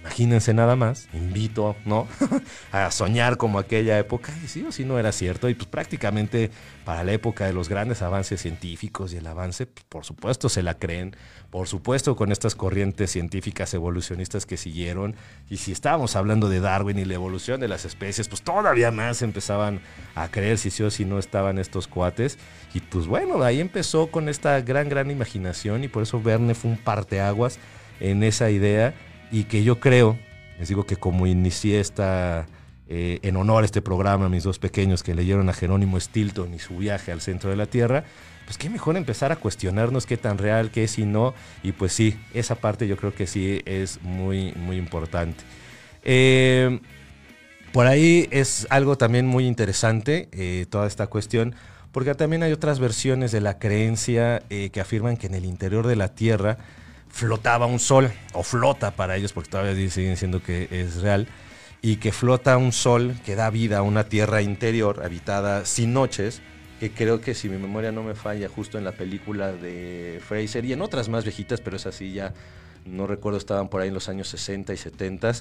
imagínense nada más, invito, ¿no? a soñar como aquella época, y sí o sí no era cierto, y pues prácticamente para la época de los grandes avances científicos y el avance, pues, por supuesto se la creen, por supuesto con estas corrientes científicas evolucionistas que siguieron, y si estábamos hablando de Darwin y la evolución de las especies, pues todavía más empezaban a creer si sí o si no estaban estos cuates, y pues bueno, ahí empezó con esta gran, gran imaginación, y por eso Verne fue un parteaguas, en esa idea y que yo creo, les digo que como inicié esta, eh, en honor a este programa, mis dos pequeños que leyeron a Jerónimo Stilton y su viaje al centro de la Tierra, pues qué mejor empezar a cuestionarnos qué tan real, qué es y no, y pues sí, esa parte yo creo que sí es muy, muy importante. Eh, por ahí es algo también muy interesante, eh, toda esta cuestión, porque también hay otras versiones de la creencia que afirman que en el interior de la Tierra, flotaba un sol, o flota para ellos, porque todavía siguen diciendo que es real, y que flota un sol que da vida a una tierra interior habitada sin noches, que creo que si mi memoria no me falla, justo en la película de Fraser y en otras más viejitas, pero es así ya, no recuerdo, estaban por ahí en los años 60 y 70,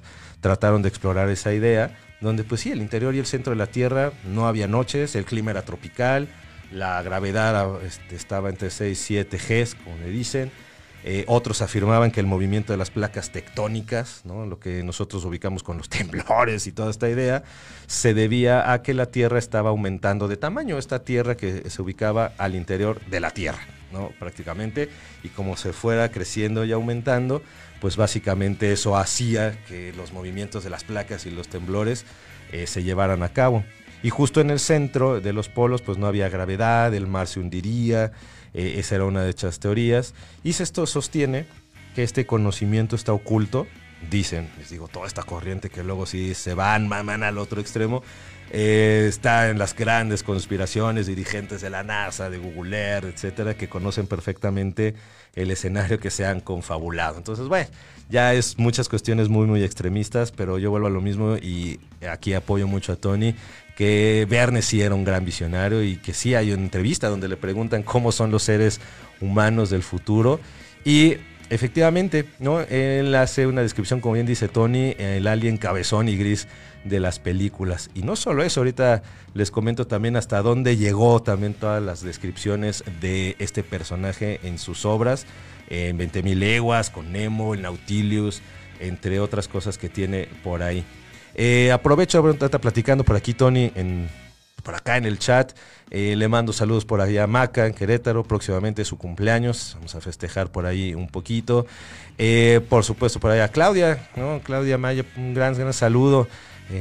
trataron de explorar esa idea, donde pues sí, el interior y el centro de la Tierra no había noches, el clima era tropical, la gravedad este, estaba entre 6 y 7 Gs, como le dicen, Eh, otros afirmaban que el movimiento de las placas tectónicas, lo que nosotros ubicamos con los temblores y toda esta idea, se debía a que la Tierra estaba aumentando de tamaño, esta Tierra que se ubicaba al interior de la Tierra, ¿no? prácticamente, y como se fuera creciendo y aumentando, pues básicamente eso hacía que los movimientos de las placas y los temblores eh, se llevaran a cabo. Y justo en el centro de los polos, pues no había gravedad, el mar se hundiría, eh, esa era una de estas teorías. Y esto sostiene que este conocimiento está oculto, dicen, les digo, toda esta corriente que luego sí se van, maman al otro extremo, eh, está en las grandes conspiraciones, dirigentes de la NASA, de Google Earth, etcétera, que conocen perfectamente el escenario que se han confabulado. Entonces, bueno, ya es muchas cuestiones muy, muy extremistas, pero yo vuelvo a lo mismo y aquí apoyo mucho a Tony que Verne sí era un gran visionario y que sí hay una entrevista donde le preguntan cómo son los seres humanos del futuro. Y efectivamente, ¿no? Él hace una descripción, como bien dice Tony, el alien cabezón y gris de las películas. Y no solo eso, ahorita les comento también hasta dónde llegó también todas las descripciones de este personaje en sus obras, en 20.000 leguas, con Nemo, el Nautilus, entre otras cosas que tiene por ahí. Eh, aprovecho, estar platicando por aquí, Tony, en, por acá en el chat. Eh, le mando saludos por allá a Maca, en Querétaro, próximamente su cumpleaños. Vamos a festejar por ahí un poquito. Eh, por supuesto, por allá a Claudia, ¿no? Claudia Maya, un gran, gran saludo.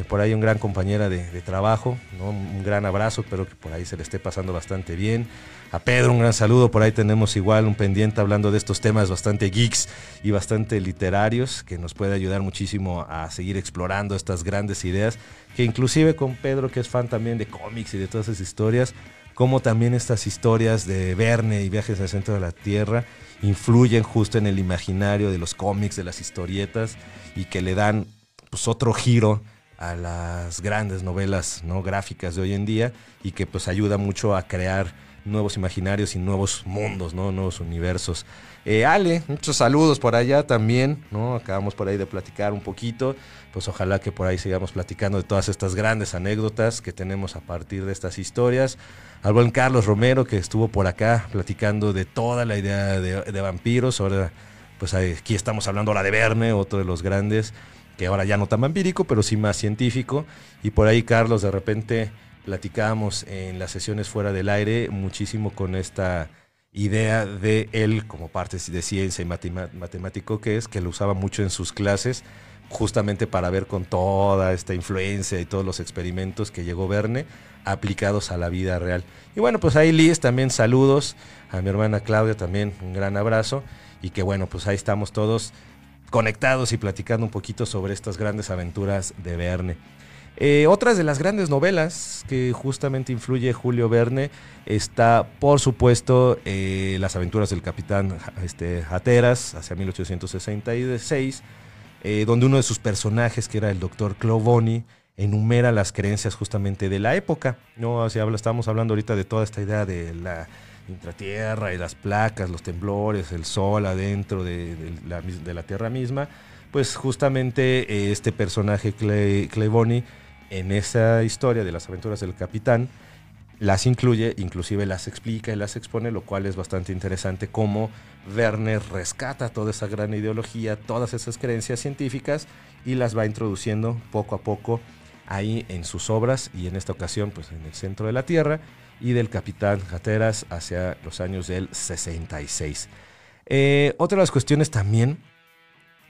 por ahí un gran compañera de, trabajo, un gran abrazo, espero que por ahí se le esté pasando bastante bien. A Pedro un gran saludo, por ahí tenemos igual un pendiente hablando de estos temas bastante geeks y bastante literarios que nos puede ayudar muchísimo a seguir explorando estas grandes ideas, que inclusive con Pedro que es fan también de cómics y de todas esas historias, como también estas historias de Verne y viajes al centro de la Tierra influyen justo en el imaginario de los cómics, de las historietas y que le dan pues otro giro a las grandes novelas no gráficas de hoy en día y que pues ayuda mucho a crear nuevos imaginarios y nuevos mundos, ¿no? Nuevos universos. Eh, Ale, muchos saludos por allá también, ¿no? Acabamos por ahí de platicar un poquito. Pues ojalá que por ahí sigamos platicando de todas estas grandes anécdotas que tenemos a partir de estas historias. Al buen Carlos Romero, que estuvo por acá platicando de toda la idea de, vampiros. Ahora, pues aquí estamos hablando ahora de Verne, otro de los grandes, que ahora ya no tan vampírico, pero sí más científico. Y por ahí Carlos de repente platicábamos en las sesiones fuera del aire muchísimo con esta idea de él como parte de ciencia y matemático que es, que lo usaba mucho en sus clases, justamente para ver con toda esta influencia y todos los experimentos que llegó Verne aplicados a la vida real. Y bueno, pues ahí Liz, también saludos, a mi hermana Claudia también un gran abrazo y que bueno, pues ahí estamos todos conectados y platicando un poquito sobre estas grandes aventuras de Verne. Eh, otras de las grandes novelas que justamente influye Julio Verne está, por supuesto, eh, Las aventuras del capitán este, hacia 1866, eh, donde uno de sus personajes, que era el doctor Clovoni, enumera las creencias justamente de la época. ¿no? O estamos hablando ahorita de toda esta idea de la intratierra y las placas, los temblores, el sol adentro de, la, tierra misma. Pues justamente este personaje Clevoni en esa historia de las aventuras del capitán, las incluye, inclusive las explica y las expone, lo cual es bastante interesante cómo Werner rescata toda esa gran ideología, todas esas creencias científicas y las va introduciendo poco a poco ahí en sus obras y en esta ocasión pues en el centro de la Tierra y del capitán Jateras hacia los años del 66. Eh, otra de las cuestiones también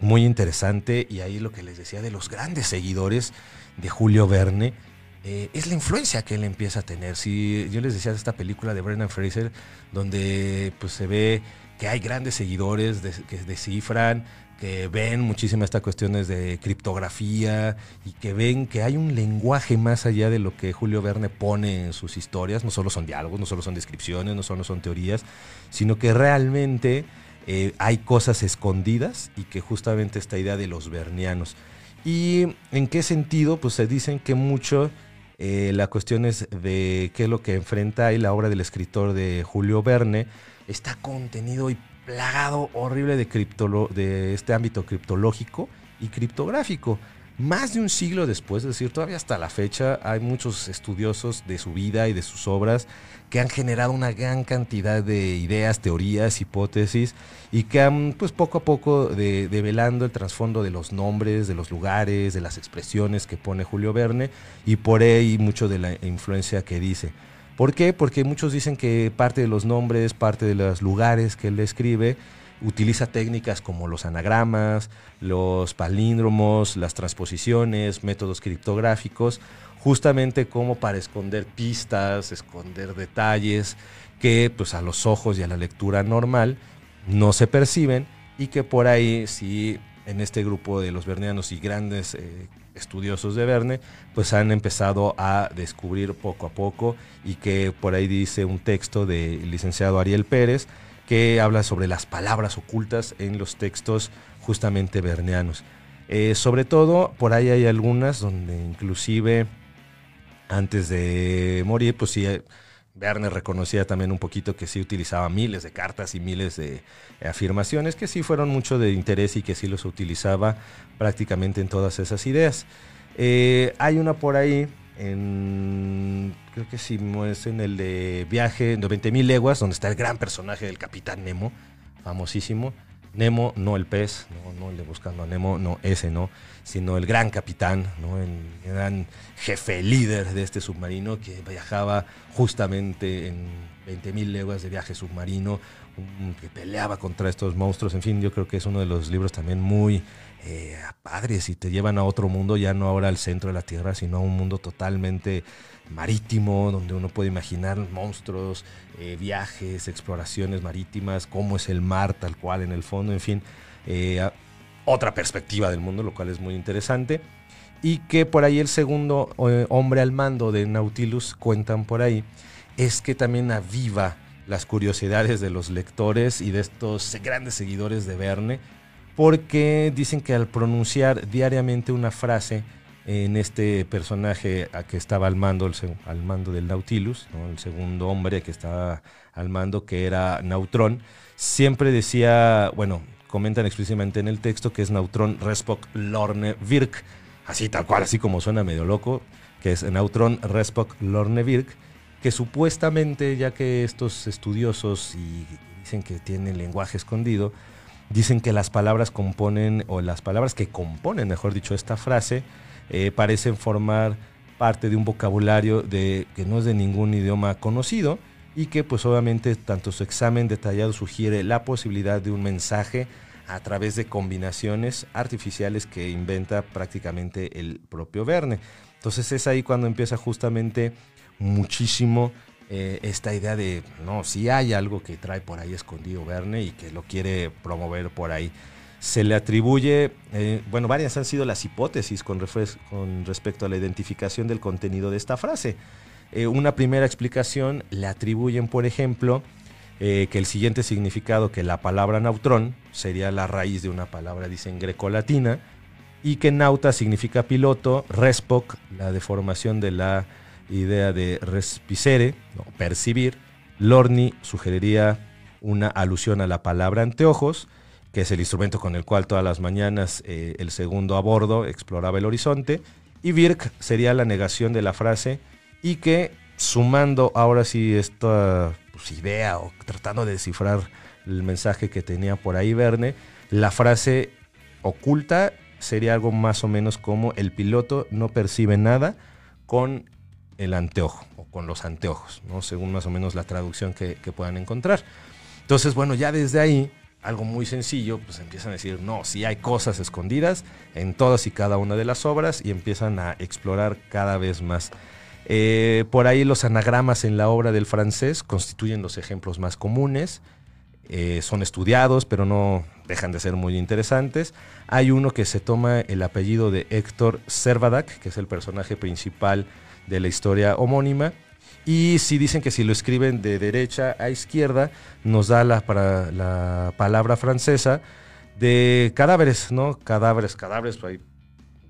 muy interesante y ahí lo que les decía de los grandes seguidores de Julio Verne, eh, es la influencia que él empieza a tener. Si yo les decía de esta película de Brendan Fraser, donde pues se ve que hay grandes seguidores que descifran, que ven muchísimas estas cuestiones de criptografía y que ven que hay un lenguaje más allá de lo que Julio Verne pone en sus historias. No solo son diálogos, no solo son descripciones, no solo son teorías, sino que realmente eh, hay cosas escondidas y que justamente esta idea de los vernianos ¿Y en qué sentido? Pues se dicen que mucho eh, la cuestión es de qué es lo que enfrenta ahí la obra del escritor de Julio Verne. Está contenido y plagado horrible de, de este ámbito criptológico y criptográfico. Más de un siglo después, es decir, todavía hasta la fecha, hay muchos estudiosos de su vida y de sus obras que han generado una gran cantidad de ideas, teorías, hipótesis y que han, pues poco a poco, develando el trasfondo de los nombres, de los lugares, de las expresiones que pone Julio Verne y por ahí mucho de la influencia que dice. ¿Por qué? Porque muchos dicen que parte de los nombres, parte de los lugares que él escribe, utiliza técnicas como los anagramas, los palíndromos, las transposiciones, métodos criptográficos, justamente como para esconder pistas, esconder detalles que pues a los ojos y a la lectura normal no se perciben y que por ahí sí en este grupo de los vernianos y grandes eh, estudiosos de Verne, pues han empezado a descubrir poco a poco y que por ahí dice un texto del licenciado Ariel Pérez que habla sobre las palabras ocultas en los textos justamente verneanos. Eh, sobre todo, por ahí hay algunas donde inclusive antes de morir, pues sí, Verne reconocía también un poquito que sí utilizaba miles de cartas y miles de afirmaciones que sí fueron mucho de interés y que sí los utilizaba prácticamente en todas esas ideas. Eh, hay una por ahí, en, creo que sí, es en el de Viaje de 20.000 leguas, donde está el gran personaje del Capitán Nemo, famosísimo. Nemo, no el pez, no, no el de Buscando a Nemo, no ese no, sino el gran capitán, ¿no? el gran jefe líder de este submarino que viajaba justamente en 20.000 leguas de viaje submarino, que peleaba contra estos monstruos, en fin, yo creo que es uno de los libros también muy eh, padres y te llevan a otro mundo, ya no ahora al centro de la Tierra, sino a un mundo totalmente marítimo, donde uno puede imaginar monstruos, eh, viajes, exploraciones marítimas, cómo es el mar tal cual en el fondo, en fin, eh, otra perspectiva del mundo, lo cual es muy interesante. Y que por ahí el segundo eh, hombre al mando de Nautilus, cuentan por ahí, es que también aviva las curiosidades de los lectores y de estos grandes seguidores de Verne, porque dicen que al pronunciar diariamente una frase, en este personaje a que estaba al mando, al mando del Nautilus, el segundo hombre que estaba al mando, que era Nautrón, siempre decía, bueno, comentan explícitamente en el texto que es Nautrón Respok Lorne Virk, así tal cual, así como suena medio loco, que es Nautrón Respok Lorne Virk, que supuestamente, ya que estos estudiosos y dicen que tienen lenguaje escondido, dicen que las palabras componen, o las palabras que componen, mejor dicho, esta frase, eh, parecen formar parte de un vocabulario de, que no es de ningún idioma conocido y que pues obviamente tanto su examen detallado sugiere la posibilidad de un mensaje a través de combinaciones artificiales que inventa prácticamente el propio Verne. Entonces es ahí cuando empieza justamente muchísimo eh, esta idea de, no, si hay algo que trae por ahí escondido Verne y que lo quiere promover por ahí se le atribuye, eh, bueno, varias han sido las hipótesis con, respecto a la identificación del contenido de esta frase. Eh, una primera explicación le atribuyen, por ejemplo, que el siguiente significado, que la palabra nautrón sería la raíz de una palabra, dicen, greco-latina, y que nauta significa piloto, respoc, la deformación de la idea de respicere, percibir, lorni sugeriría una alusión a la palabra anteojos, que es el instrumento con el cual todas las mañanas eh, el segundo a bordo exploraba el horizonte, y Virk sería la negación de la frase, y que sumando ahora sí esta pues, idea o tratando de descifrar el mensaje que tenía por ahí Verne, la frase oculta sería algo más o menos como el piloto no percibe nada con el anteojo o con los anteojos, ¿no? según más o menos la traducción que, puedan encontrar. Entonces, bueno, ya desde ahí algo muy sencillo, pues empiezan a decir, no, si hay cosas escondidas en todas y cada una de las obras y empiezan a explorar cada vez más. Eh, por ahí los anagramas en la obra del francés constituyen los ejemplos más comunes, eh, son estudiados, pero no dejan de ser muy interesantes. Hay uno que se toma el apellido de Héctor Servadac, que es el personaje principal de la historia homónima, y si dicen que si lo escriben de derecha a izquierda, nos da la, para, la palabra francesa de cadáveres, ¿no? Cadáveres, cadáveres, hay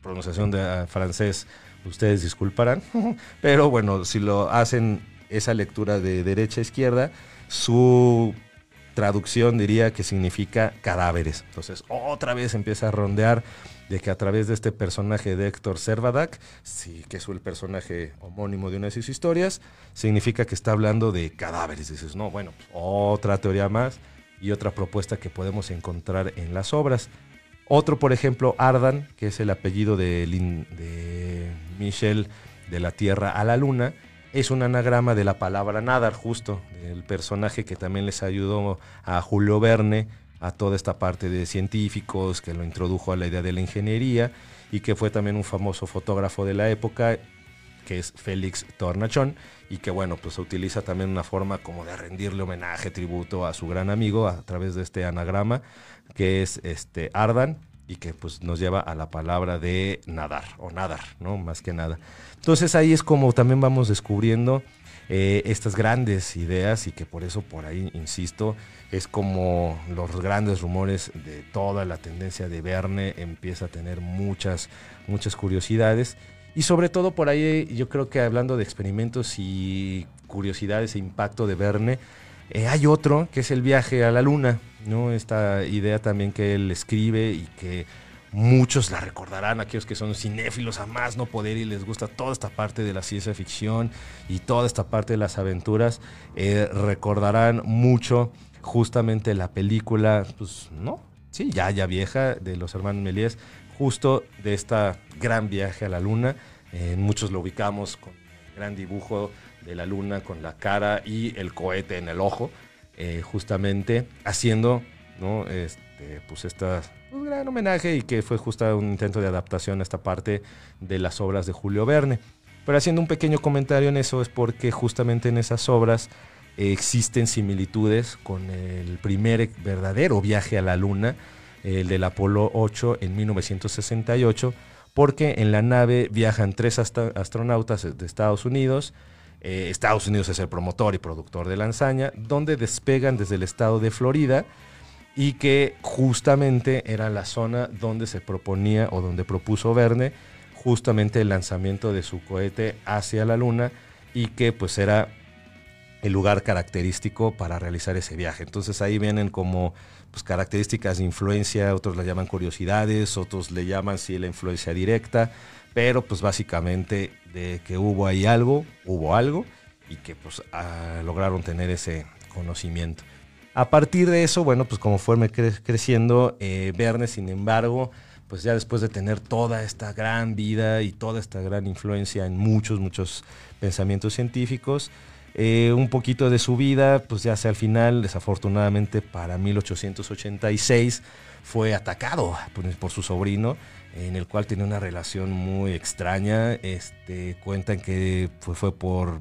pronunciación de ah, francés, ustedes disculparán, pero bueno, si lo hacen esa lectura de derecha a izquierda, su traducción diría que significa cadáveres. Entonces, otra vez empieza a rondear de que a través de este personaje de Héctor Servadak, sí, que es el personaje homónimo de una de sus historias, significa que está hablando de cadáveres. Dices, no, bueno, otra teoría más y otra propuesta que podemos encontrar en las obras. Otro, por ejemplo, Ardan, que es el apellido de, de Michel de la Tierra a la Luna, es un anagrama de la palabra nadar, justo, el personaje que también les ayudó a Julio Verne a toda esta parte de científicos, que lo introdujo a la idea de la ingeniería y que fue también un famoso fotógrafo de la época, que es Félix Tornachón, y que bueno, pues utiliza también una forma como de rendirle homenaje, tributo a su gran amigo a través de este anagrama, que es este Ardan, y que pues nos lleva a la palabra de nadar, o nadar, ¿no? Más que nada. Entonces ahí es como también vamos descubriendo eh, estas grandes ideas y que por eso por ahí, insisto, es como los grandes rumores de toda la tendencia de Verne empieza a tener muchas, muchas curiosidades. Y sobre todo por ahí yo creo que hablando de experimentos y curiosidades e impacto de Verne, eh, hay otro que es el viaje a la luna, ¿no? Esta idea también que él escribe y que Muchos la recordarán, aquellos que son cinéfilos a más no poder y les gusta toda esta parte de la ciencia ficción y toda esta parte de las aventuras. Eh, recordarán mucho justamente la película, pues no, sí, ya, ya vieja, de los hermanos Méliès, justo de esta gran viaje a la luna. muchos lo ubicamos con el gran dibujo de la luna con la cara y el cohete en el ojo, eh, justamente haciendo ¿no? este, pues estas un gran homenaje y que fue justo un intento de adaptación a esta parte de las obras de Julio Verne. Pero haciendo un pequeño comentario en eso es porque justamente en esas obras existen similitudes con el primer verdadero viaje a la Luna, el del Apolo 8 en 1968, porque en la nave viajan tres astronautas de Estados Unidos, eh, Estados Unidos es el promotor y productor de la hazaña, donde despegan desde el estado de Florida, y que justamente era la zona donde se proponía o donde propuso Verne justamente el lanzamiento de su cohete hacia la luna y que pues era el lugar característico para realizar ese viaje. Entonces ahí vienen como pues, características de influencia, otros le llaman curiosidades, otros le llaman sí la influencia directa, pero pues básicamente de que hubo ahí algo, hubo algo y que pues ah, lograron tener ese conocimiento. A partir de eso, bueno, pues como fue creciendo, eh, Verne, sin embargo, pues ya después de tener toda esta gran vida y toda esta gran influencia en muchos, muchos pensamientos científicos, eh, un poquito de su vida, pues ya hacia al final, desafortunadamente para 1886, fue atacado por, su sobrino, en el cual tenía una relación muy extraña. Este, cuentan que fue, fue por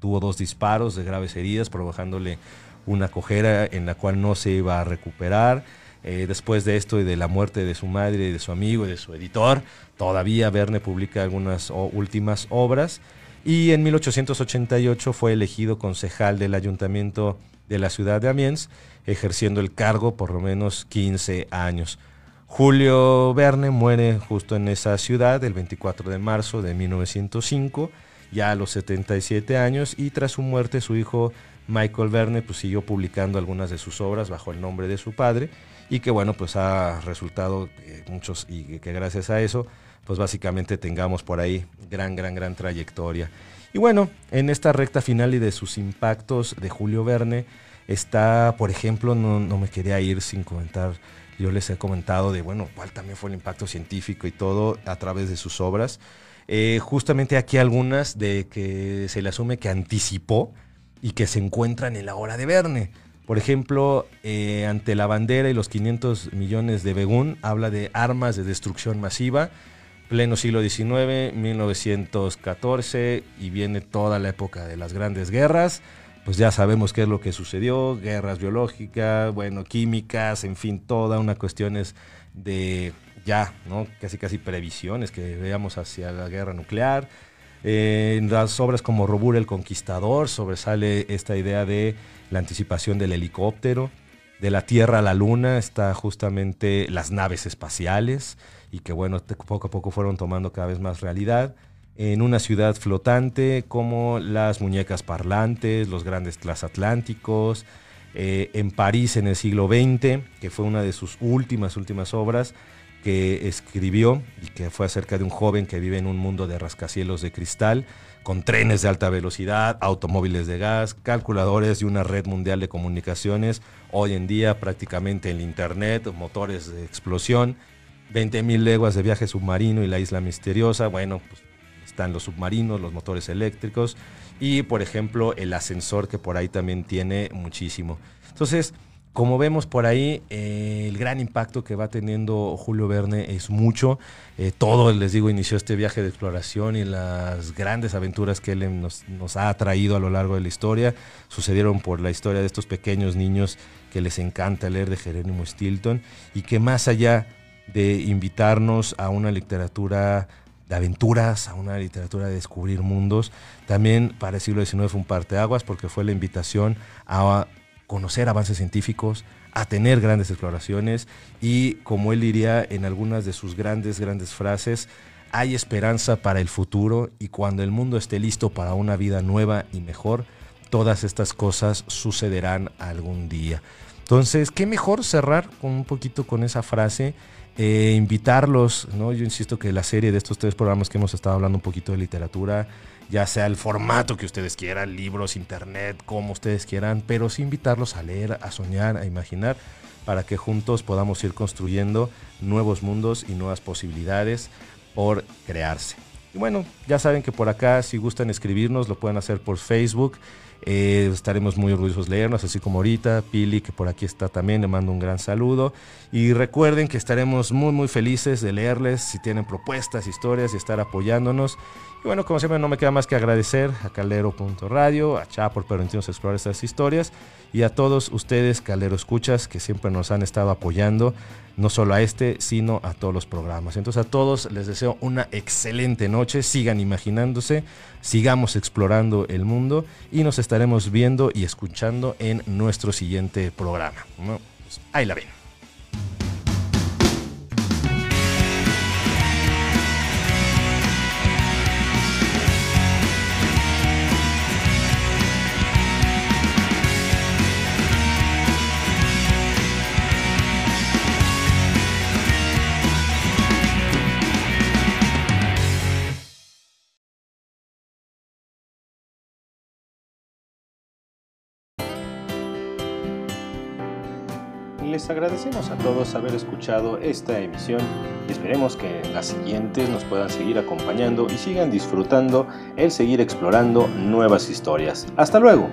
tuvo dos disparos de graves heridas, provocándole una cojera en la cual no se iba a recuperar. Eh, después de esto y de la muerte de su madre, de su amigo y de su editor, todavía Verne publica algunas últimas obras y en 1888 fue elegido concejal del ayuntamiento de la ciudad de Amiens, ejerciendo el cargo por lo menos 15 años. Julio Verne muere justo en esa ciudad el 24 de marzo de 1905, ya a los 77 años, y tras su muerte su hijo Michael Verne pues, siguió publicando algunas de sus obras bajo el nombre de su padre y que bueno, pues ha resultado muchos y que gracias a eso, pues básicamente tengamos por ahí gran, gran, gran trayectoria. Y bueno, en esta recta final y de sus impactos de Julio Verne está, por ejemplo, no, no me quería ir sin comentar, yo les he comentado de, bueno, cuál también fue el impacto científico y todo a través de sus obras. Eh, justamente aquí algunas de que se le asume que anticipó y que se encuentran en la hora de Verne. Por ejemplo, eh, ante la bandera y los 500 millones de Begún, habla de armas de destrucción masiva, pleno siglo XIX, 1914, y viene toda la época de las grandes guerras. Pues ya sabemos qué es lo que sucedió, guerras biológicas, bueno, químicas, en fin, toda una cuestiones de ya, ¿no? Casi casi previsiones que veamos hacia la guerra nuclear. Eh, en las obras como Robur el Conquistador sobresale esta idea de la anticipación del helicóptero, de la Tierra a la Luna está justamente las naves espaciales y que bueno, poco a poco fueron tomando cada vez más realidad. En una ciudad flotante como las muñecas parlantes, los grandes transatlánticos, eh, en París en el siglo XX, que fue una de sus últimas, últimas obras, que escribió y que fue acerca de un joven que vive en un mundo de rascacielos de cristal, con trenes de alta velocidad, automóviles de gas, calculadores y una red mundial de comunicaciones. Hoy en día prácticamente el Internet, motores de explosión, 20.000 leguas de viaje submarino y la isla misteriosa. Bueno, pues están los submarinos, los motores eléctricos y por ejemplo el ascensor que por ahí también tiene muchísimo. Entonces, como vemos por ahí, eh, el gran impacto que va teniendo Julio Verne es mucho. Eh, todo, les digo, inició este viaje de exploración y las grandes aventuras que él nos, ha traído a lo largo de la historia sucedieron por la historia de estos pequeños niños que les encanta leer de Jerónimo Stilton y que más allá de invitarnos a una literatura de aventuras, a una literatura de descubrir mundos, también para el siglo XIX fue un parteaguas porque fue la invitación a conocer avances científicos, a tener grandes exploraciones y, como él diría en algunas de sus grandes, grandes frases, hay esperanza para el futuro y cuando el mundo esté listo para una vida nueva y mejor, todas estas cosas sucederán algún día. Entonces, qué mejor cerrar con un poquito con esa frase, eh, invitarlos, ¿no? Yo insisto que la serie de estos tres programas que hemos estado hablando un poquito de literatura, ya sea el formato que ustedes quieran, libros, internet, como ustedes quieran, pero sí invitarlos a leer, a soñar, a imaginar, para que juntos podamos ir construyendo nuevos mundos y nuevas posibilidades por crearse. Y bueno, ya saben que por acá, si gustan escribirnos, lo pueden hacer por Facebook. Eh, estaremos muy orgullosos de leernos, así como ahorita. Pili, que por aquí está también, le mando un gran saludo. Y recuerden que estaremos muy, muy felices de leerles si tienen propuestas, historias y estar apoyándonos. Y bueno, como siempre, no me queda más que agradecer a Calero.radio, a Cha por permitirnos explorar estas historias y a todos ustedes, Calero Escuchas, que siempre nos han estado apoyando, no solo a este, sino a todos los programas. Entonces, a todos les deseo una excelente noche, sigan imaginándose, sigamos explorando el mundo y nos estaremos viendo y escuchando en nuestro siguiente programa. Pues, ahí la ven. Agradecemos a todos haber escuchado esta emisión y esperemos que las siguientes nos puedan seguir acompañando y sigan disfrutando el seguir explorando nuevas historias. Hasta luego.